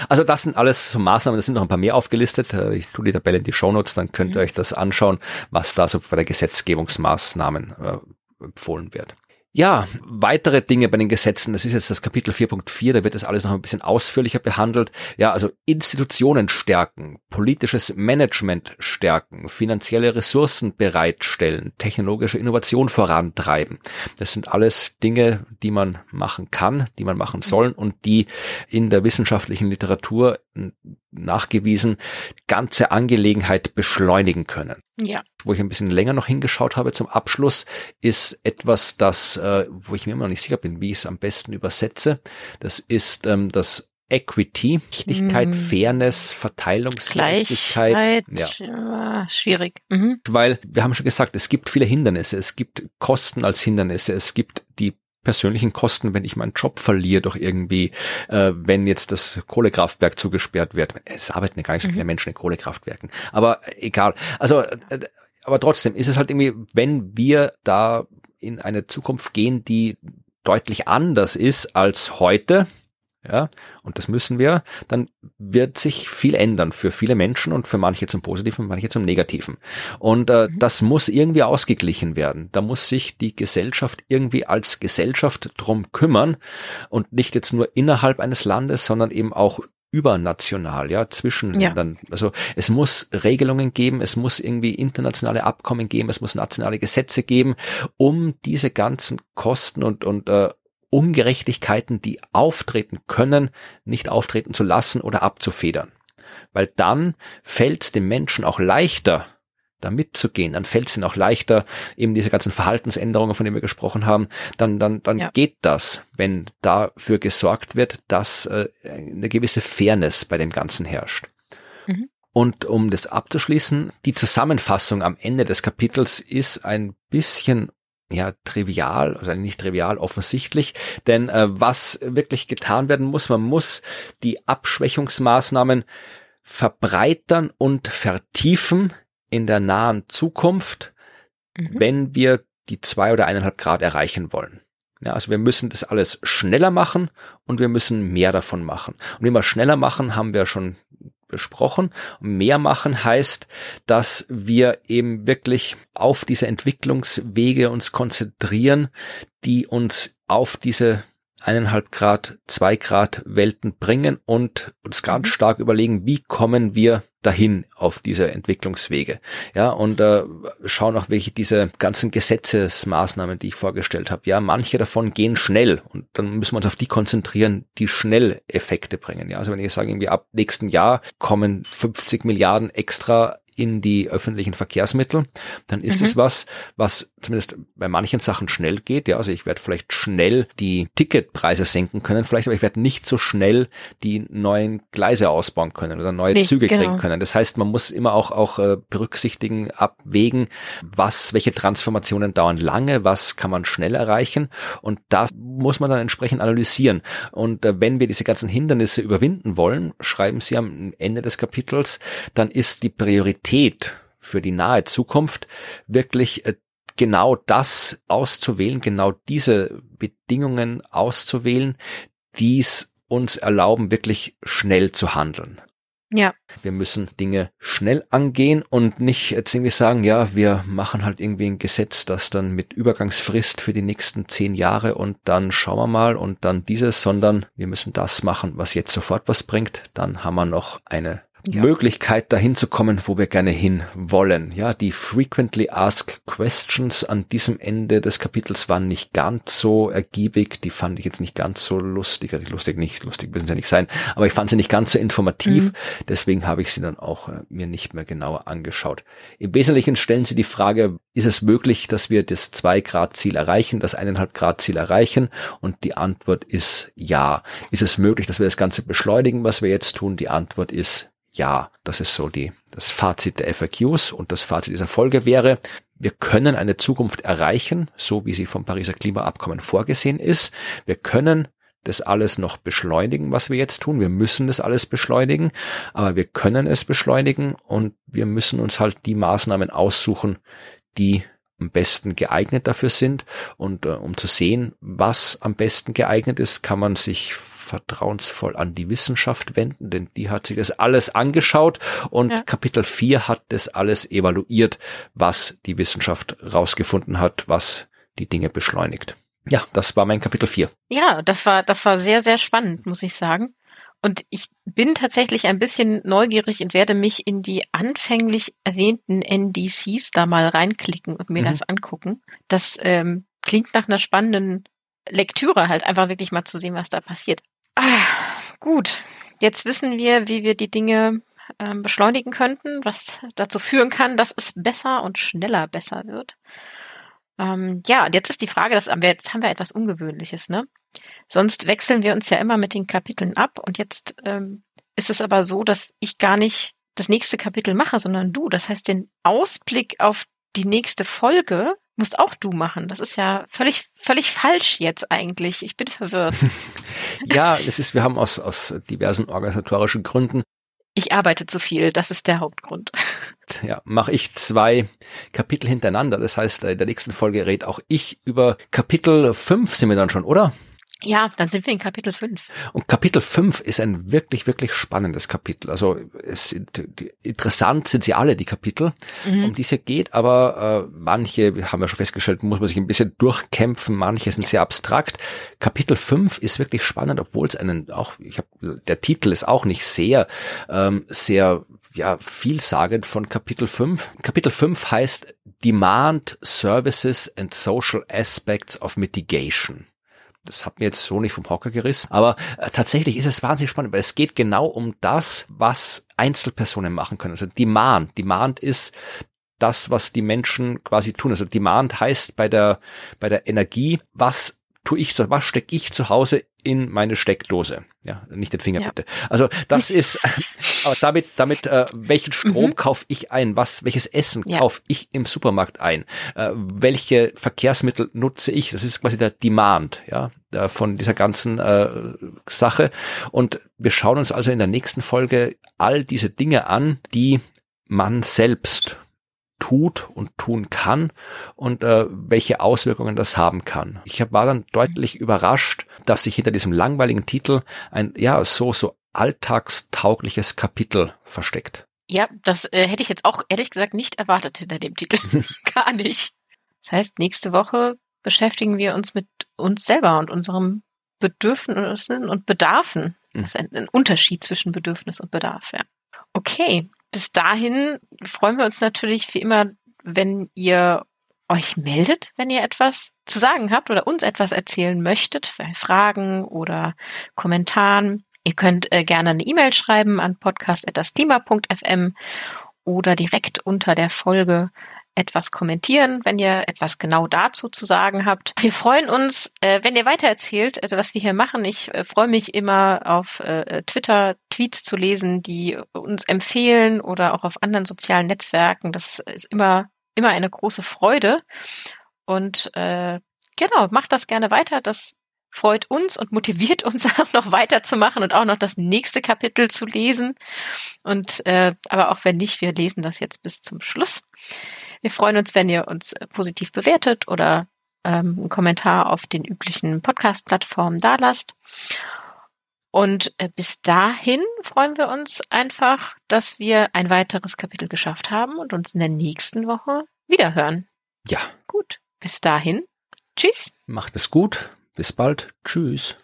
Also das sind alles so Maßnahmen, da sind noch ein paar mehr aufgelistet. Äh, ich tue die Tabelle in die Shownotes, dann könnt ihr mhm. euch das anschauen, was da so bei der Gesetzgebungsmaßnahmen äh, empfohlen wird. Ja, weitere Dinge bei den Gesetzen, das ist jetzt das Kapitel 4.4, da wird das alles noch ein bisschen ausführlicher behandelt. Ja, also Institutionen stärken, politisches Management stärken, finanzielle Ressourcen bereitstellen, technologische Innovation vorantreiben. Das sind alles Dinge, die man machen kann, die man machen soll und die in der wissenschaftlichen Literatur nachgewiesen ganze Angelegenheit beschleunigen können. Ja. Wo ich ein bisschen länger noch hingeschaut habe zum Abschluss, ist etwas, das, äh, wo ich mir immer noch nicht sicher bin, wie ich es am besten übersetze. Das ist ähm, das Equity, Richtigkeit, hm. Fairness, Verteilungsgerechtigkeit. Ja. schwierig. Mhm. Weil wir haben schon gesagt, es gibt viele Hindernisse. Es gibt Kosten als Hindernisse. Es gibt die persönlichen Kosten, wenn ich meinen Job verliere, doch irgendwie, äh, wenn jetzt das Kohlekraftwerk zugesperrt wird. Es arbeiten ja gar nicht so viele mhm. Menschen in Kohlekraftwerken. Aber egal. Also, äh, aber trotzdem ist es halt irgendwie, wenn wir da in eine Zukunft gehen, die deutlich anders ist als heute, ja, und das müssen wir, dann wird sich viel ändern für viele Menschen und für manche zum Positiven, manche zum Negativen. Und äh, mhm. das muss irgendwie ausgeglichen werden. Da muss sich die Gesellschaft irgendwie als Gesellschaft drum kümmern und nicht jetzt nur innerhalb eines Landes, sondern eben auch übernational, ja, zwischen ja. Ländern. Also es muss Regelungen geben, es muss irgendwie internationale Abkommen geben, es muss nationale Gesetze geben, um diese ganzen Kosten und, und äh, Ungerechtigkeiten, die auftreten können, nicht auftreten zu lassen oder abzufedern. weil dann fällt es dem Menschen auch leichter, da mitzugehen, dann fällt es ihnen auch leichter, eben diese ganzen Verhaltensänderungen, von denen wir gesprochen haben, dann, dann, dann ja. geht das, wenn dafür gesorgt wird, dass äh, eine gewisse Fairness bei dem Ganzen herrscht. Mhm. Und um das abzuschließen, die Zusammenfassung am Ende des Kapitels ist ein bisschen ja, trivial, also nicht trivial, offensichtlich, denn äh, was wirklich getan werden muss, man muss die Abschwächungsmaßnahmen verbreitern und vertiefen in der nahen Zukunft, mhm. wenn wir die zwei oder eineinhalb Grad erreichen wollen. Ja, also wir müssen das alles schneller machen und wir müssen mehr davon machen. Und wenn wir schneller machen, haben wir schon besprochen. Mehr machen heißt, dass wir eben wirklich auf diese Entwicklungswege uns konzentrieren, die uns auf diese eineinhalb Grad, zwei Grad Welten bringen und uns ganz mhm. stark überlegen, wie kommen wir dahin auf diese Entwicklungswege. Ja, und äh, schauen auch, welche diese ganzen Gesetzesmaßnahmen, die ich vorgestellt habe. Ja, manche davon gehen schnell und dann müssen wir uns auf die konzentrieren, die schnell Effekte bringen. Ja, also wenn ich sage, irgendwie ab nächsten Jahr kommen 50 Milliarden extra in die öffentlichen Verkehrsmittel, dann ist es mhm. was, was zumindest bei manchen Sachen schnell geht. Ja, also ich werde vielleicht schnell die Ticketpreise senken können, vielleicht, aber ich werde nicht so schnell die neuen Gleise ausbauen können oder neue nee, Züge genau. kriegen können. Das heißt, man muss immer auch auch äh, berücksichtigen, abwägen, was, welche Transformationen dauern lange, was kann man schnell erreichen und das muss man dann entsprechend analysieren. Und äh, wenn wir diese ganzen Hindernisse überwinden wollen, schreiben Sie am Ende des Kapitels, dann ist die Priorität für die nahe Zukunft wirklich äh, genau das auszuwählen, genau diese Bedingungen auszuwählen, die es uns erlauben, wirklich schnell zu handeln. Ja. Wir müssen Dinge schnell angehen und nicht jetzt irgendwie sagen, ja, wir machen halt irgendwie ein Gesetz, das dann mit Übergangsfrist für die nächsten zehn Jahre und dann schauen wir mal und dann dieses, sondern wir müssen das machen, was jetzt sofort was bringt. Dann haben wir noch eine ja. Möglichkeit dahin zu kommen, wo wir gerne hin wollen. Ja, die frequently asked questions an diesem Ende des Kapitels waren nicht ganz so ergiebig. Die fand ich jetzt nicht ganz so lustig. Also lustig nicht, lustig müssen sie ja nicht sein. Aber ich fand sie nicht ganz so informativ. Mhm. Deswegen habe ich sie dann auch äh, mir nicht mehr genauer angeschaut. Im Wesentlichen stellen sie die Frage, ist es möglich, dass wir das 2 Grad Ziel erreichen, das 1,5 Grad Ziel erreichen? Und die Antwort ist ja. Ist es möglich, dass wir das Ganze beschleunigen, was wir jetzt tun? Die Antwort ist ja, das ist so die, das Fazit der FAQs und das Fazit dieser Folge wäre, wir können eine Zukunft erreichen, so wie sie vom Pariser Klimaabkommen vorgesehen ist. Wir können das alles noch beschleunigen, was wir jetzt tun. Wir müssen das alles beschleunigen, aber wir können es beschleunigen und wir müssen uns halt die Maßnahmen aussuchen, die am besten geeignet dafür sind. Und äh, um zu sehen, was am besten geeignet ist, kann man sich vertrauensvoll an die Wissenschaft wenden, denn die hat sich das alles angeschaut und ja. Kapitel 4 hat das alles evaluiert, was die Wissenschaft rausgefunden hat, was die Dinge beschleunigt. Ja, das war mein Kapitel 4. Ja, das war, das war sehr, sehr spannend, muss ich sagen. Und ich bin tatsächlich ein bisschen neugierig und werde mich in die anfänglich erwähnten NDCs da mal reinklicken und mir mhm. das angucken. Das ähm, klingt nach einer spannenden Lektüre halt einfach wirklich mal zu sehen, was da passiert. Ah, gut, jetzt wissen wir, wie wir die Dinge ähm, beschleunigen könnten, was dazu führen kann, dass es besser und schneller besser wird. Ähm, ja, jetzt ist die Frage, dass jetzt haben wir etwas Ungewöhnliches, ne? Sonst wechseln wir uns ja immer mit den Kapiteln ab und jetzt ähm, ist es aber so, dass ich gar nicht das nächste Kapitel mache, sondern du. Das heißt, den Ausblick auf die nächste Folge musst auch du machen. Das ist ja völlig, völlig falsch jetzt eigentlich. Ich bin verwirrt. ja, es ist, wir haben aus, aus diversen organisatorischen Gründen ich arbeite zu viel, das ist der Hauptgrund. Ja, mache ich zwei Kapitel hintereinander. Das heißt, in der nächsten Folge rede auch ich über Kapitel 5 sind wir dann schon, oder? Ja, dann sind wir in Kapitel 5. Und Kapitel 5 ist ein wirklich, wirklich spannendes Kapitel. Also es sind, interessant sind sie alle, die Kapitel, mhm. um die es hier geht, aber äh, manche, haben wir schon festgestellt, muss man sich ein bisschen durchkämpfen, manche sind sehr abstrakt. Kapitel 5 ist wirklich spannend, obwohl es einen auch, ich habe, der Titel ist auch nicht sehr, ähm, sehr ja, vielsagend von Kapitel 5. Kapitel 5 heißt Demand, Services and Social Aspects of Mitigation. Das hat mir jetzt so nicht vom Hocker gerissen. Aber äh, tatsächlich ist es wahnsinnig spannend, weil es geht genau um das, was Einzelpersonen machen können. Also Demand. Demand ist das, was die Menschen quasi tun. Also Demand heißt bei der, bei der Energie, was tue ich so, was stecke ich zu Hause in meine Steckdose? Ja, nicht den Finger ja. bitte. Also das ist, aber damit, damit, äh, welchen Strom mhm. kaufe ich ein? Was, welches Essen ja. kaufe ich im Supermarkt ein? Äh, welche Verkehrsmittel nutze ich? Das ist quasi der Demand, ja, äh, von dieser ganzen äh, Sache. Und wir schauen uns also in der nächsten Folge all diese Dinge an, die man selbst tut und tun kann und äh, welche Auswirkungen das haben kann. Ich war dann deutlich überrascht, dass sich hinter diesem langweiligen Titel ein ja so so alltagstaugliches Kapitel versteckt. Ja, das äh, hätte ich jetzt auch ehrlich gesagt nicht erwartet hinter dem Titel. Gar nicht. Das heißt, nächste Woche beschäftigen wir uns mit uns selber und unserem Bedürfnissen und Bedarfen. Das ist ein, ein Unterschied zwischen Bedürfnis und Bedarf, ja. Okay, bis dahin freuen wir uns natürlich wie immer, wenn ihr euch meldet, wenn ihr etwas zu sagen habt oder uns etwas erzählen möchtet, bei Fragen oder Kommentaren. Ihr könnt äh, gerne eine E-Mail schreiben an podcast.dasklima.fm oder direkt unter der Folge etwas kommentieren, wenn ihr etwas genau dazu zu sagen habt. Wir freuen uns, äh, wenn ihr weitererzählt, äh, was wir hier machen. Ich äh, freue mich immer auf Twitter Tweets zu lesen, die uns empfehlen oder auch auf anderen sozialen Netzwerken. Das ist immer immer eine große Freude. Und äh, genau, macht das gerne weiter. Das freut uns und motiviert uns auch noch weiterzumachen und auch noch das nächste Kapitel zu lesen. Und äh, aber auch wenn nicht, wir lesen das jetzt bis zum Schluss. Wir freuen uns, wenn ihr uns äh, positiv bewertet oder ähm, einen Kommentar auf den üblichen Podcast-Plattformen dalasst. Und äh, bis dahin freuen wir uns einfach, dass wir ein weiteres Kapitel geschafft haben und uns in der nächsten Woche wiederhören. Ja. Gut. Bis dahin. Tschüss. Macht es gut. Bis bald. Tschüss.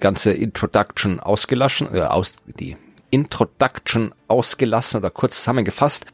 Die ganze Introduction ausgelassen, äh, aus, die Introduction ausgelassen oder kurz zusammengefasst.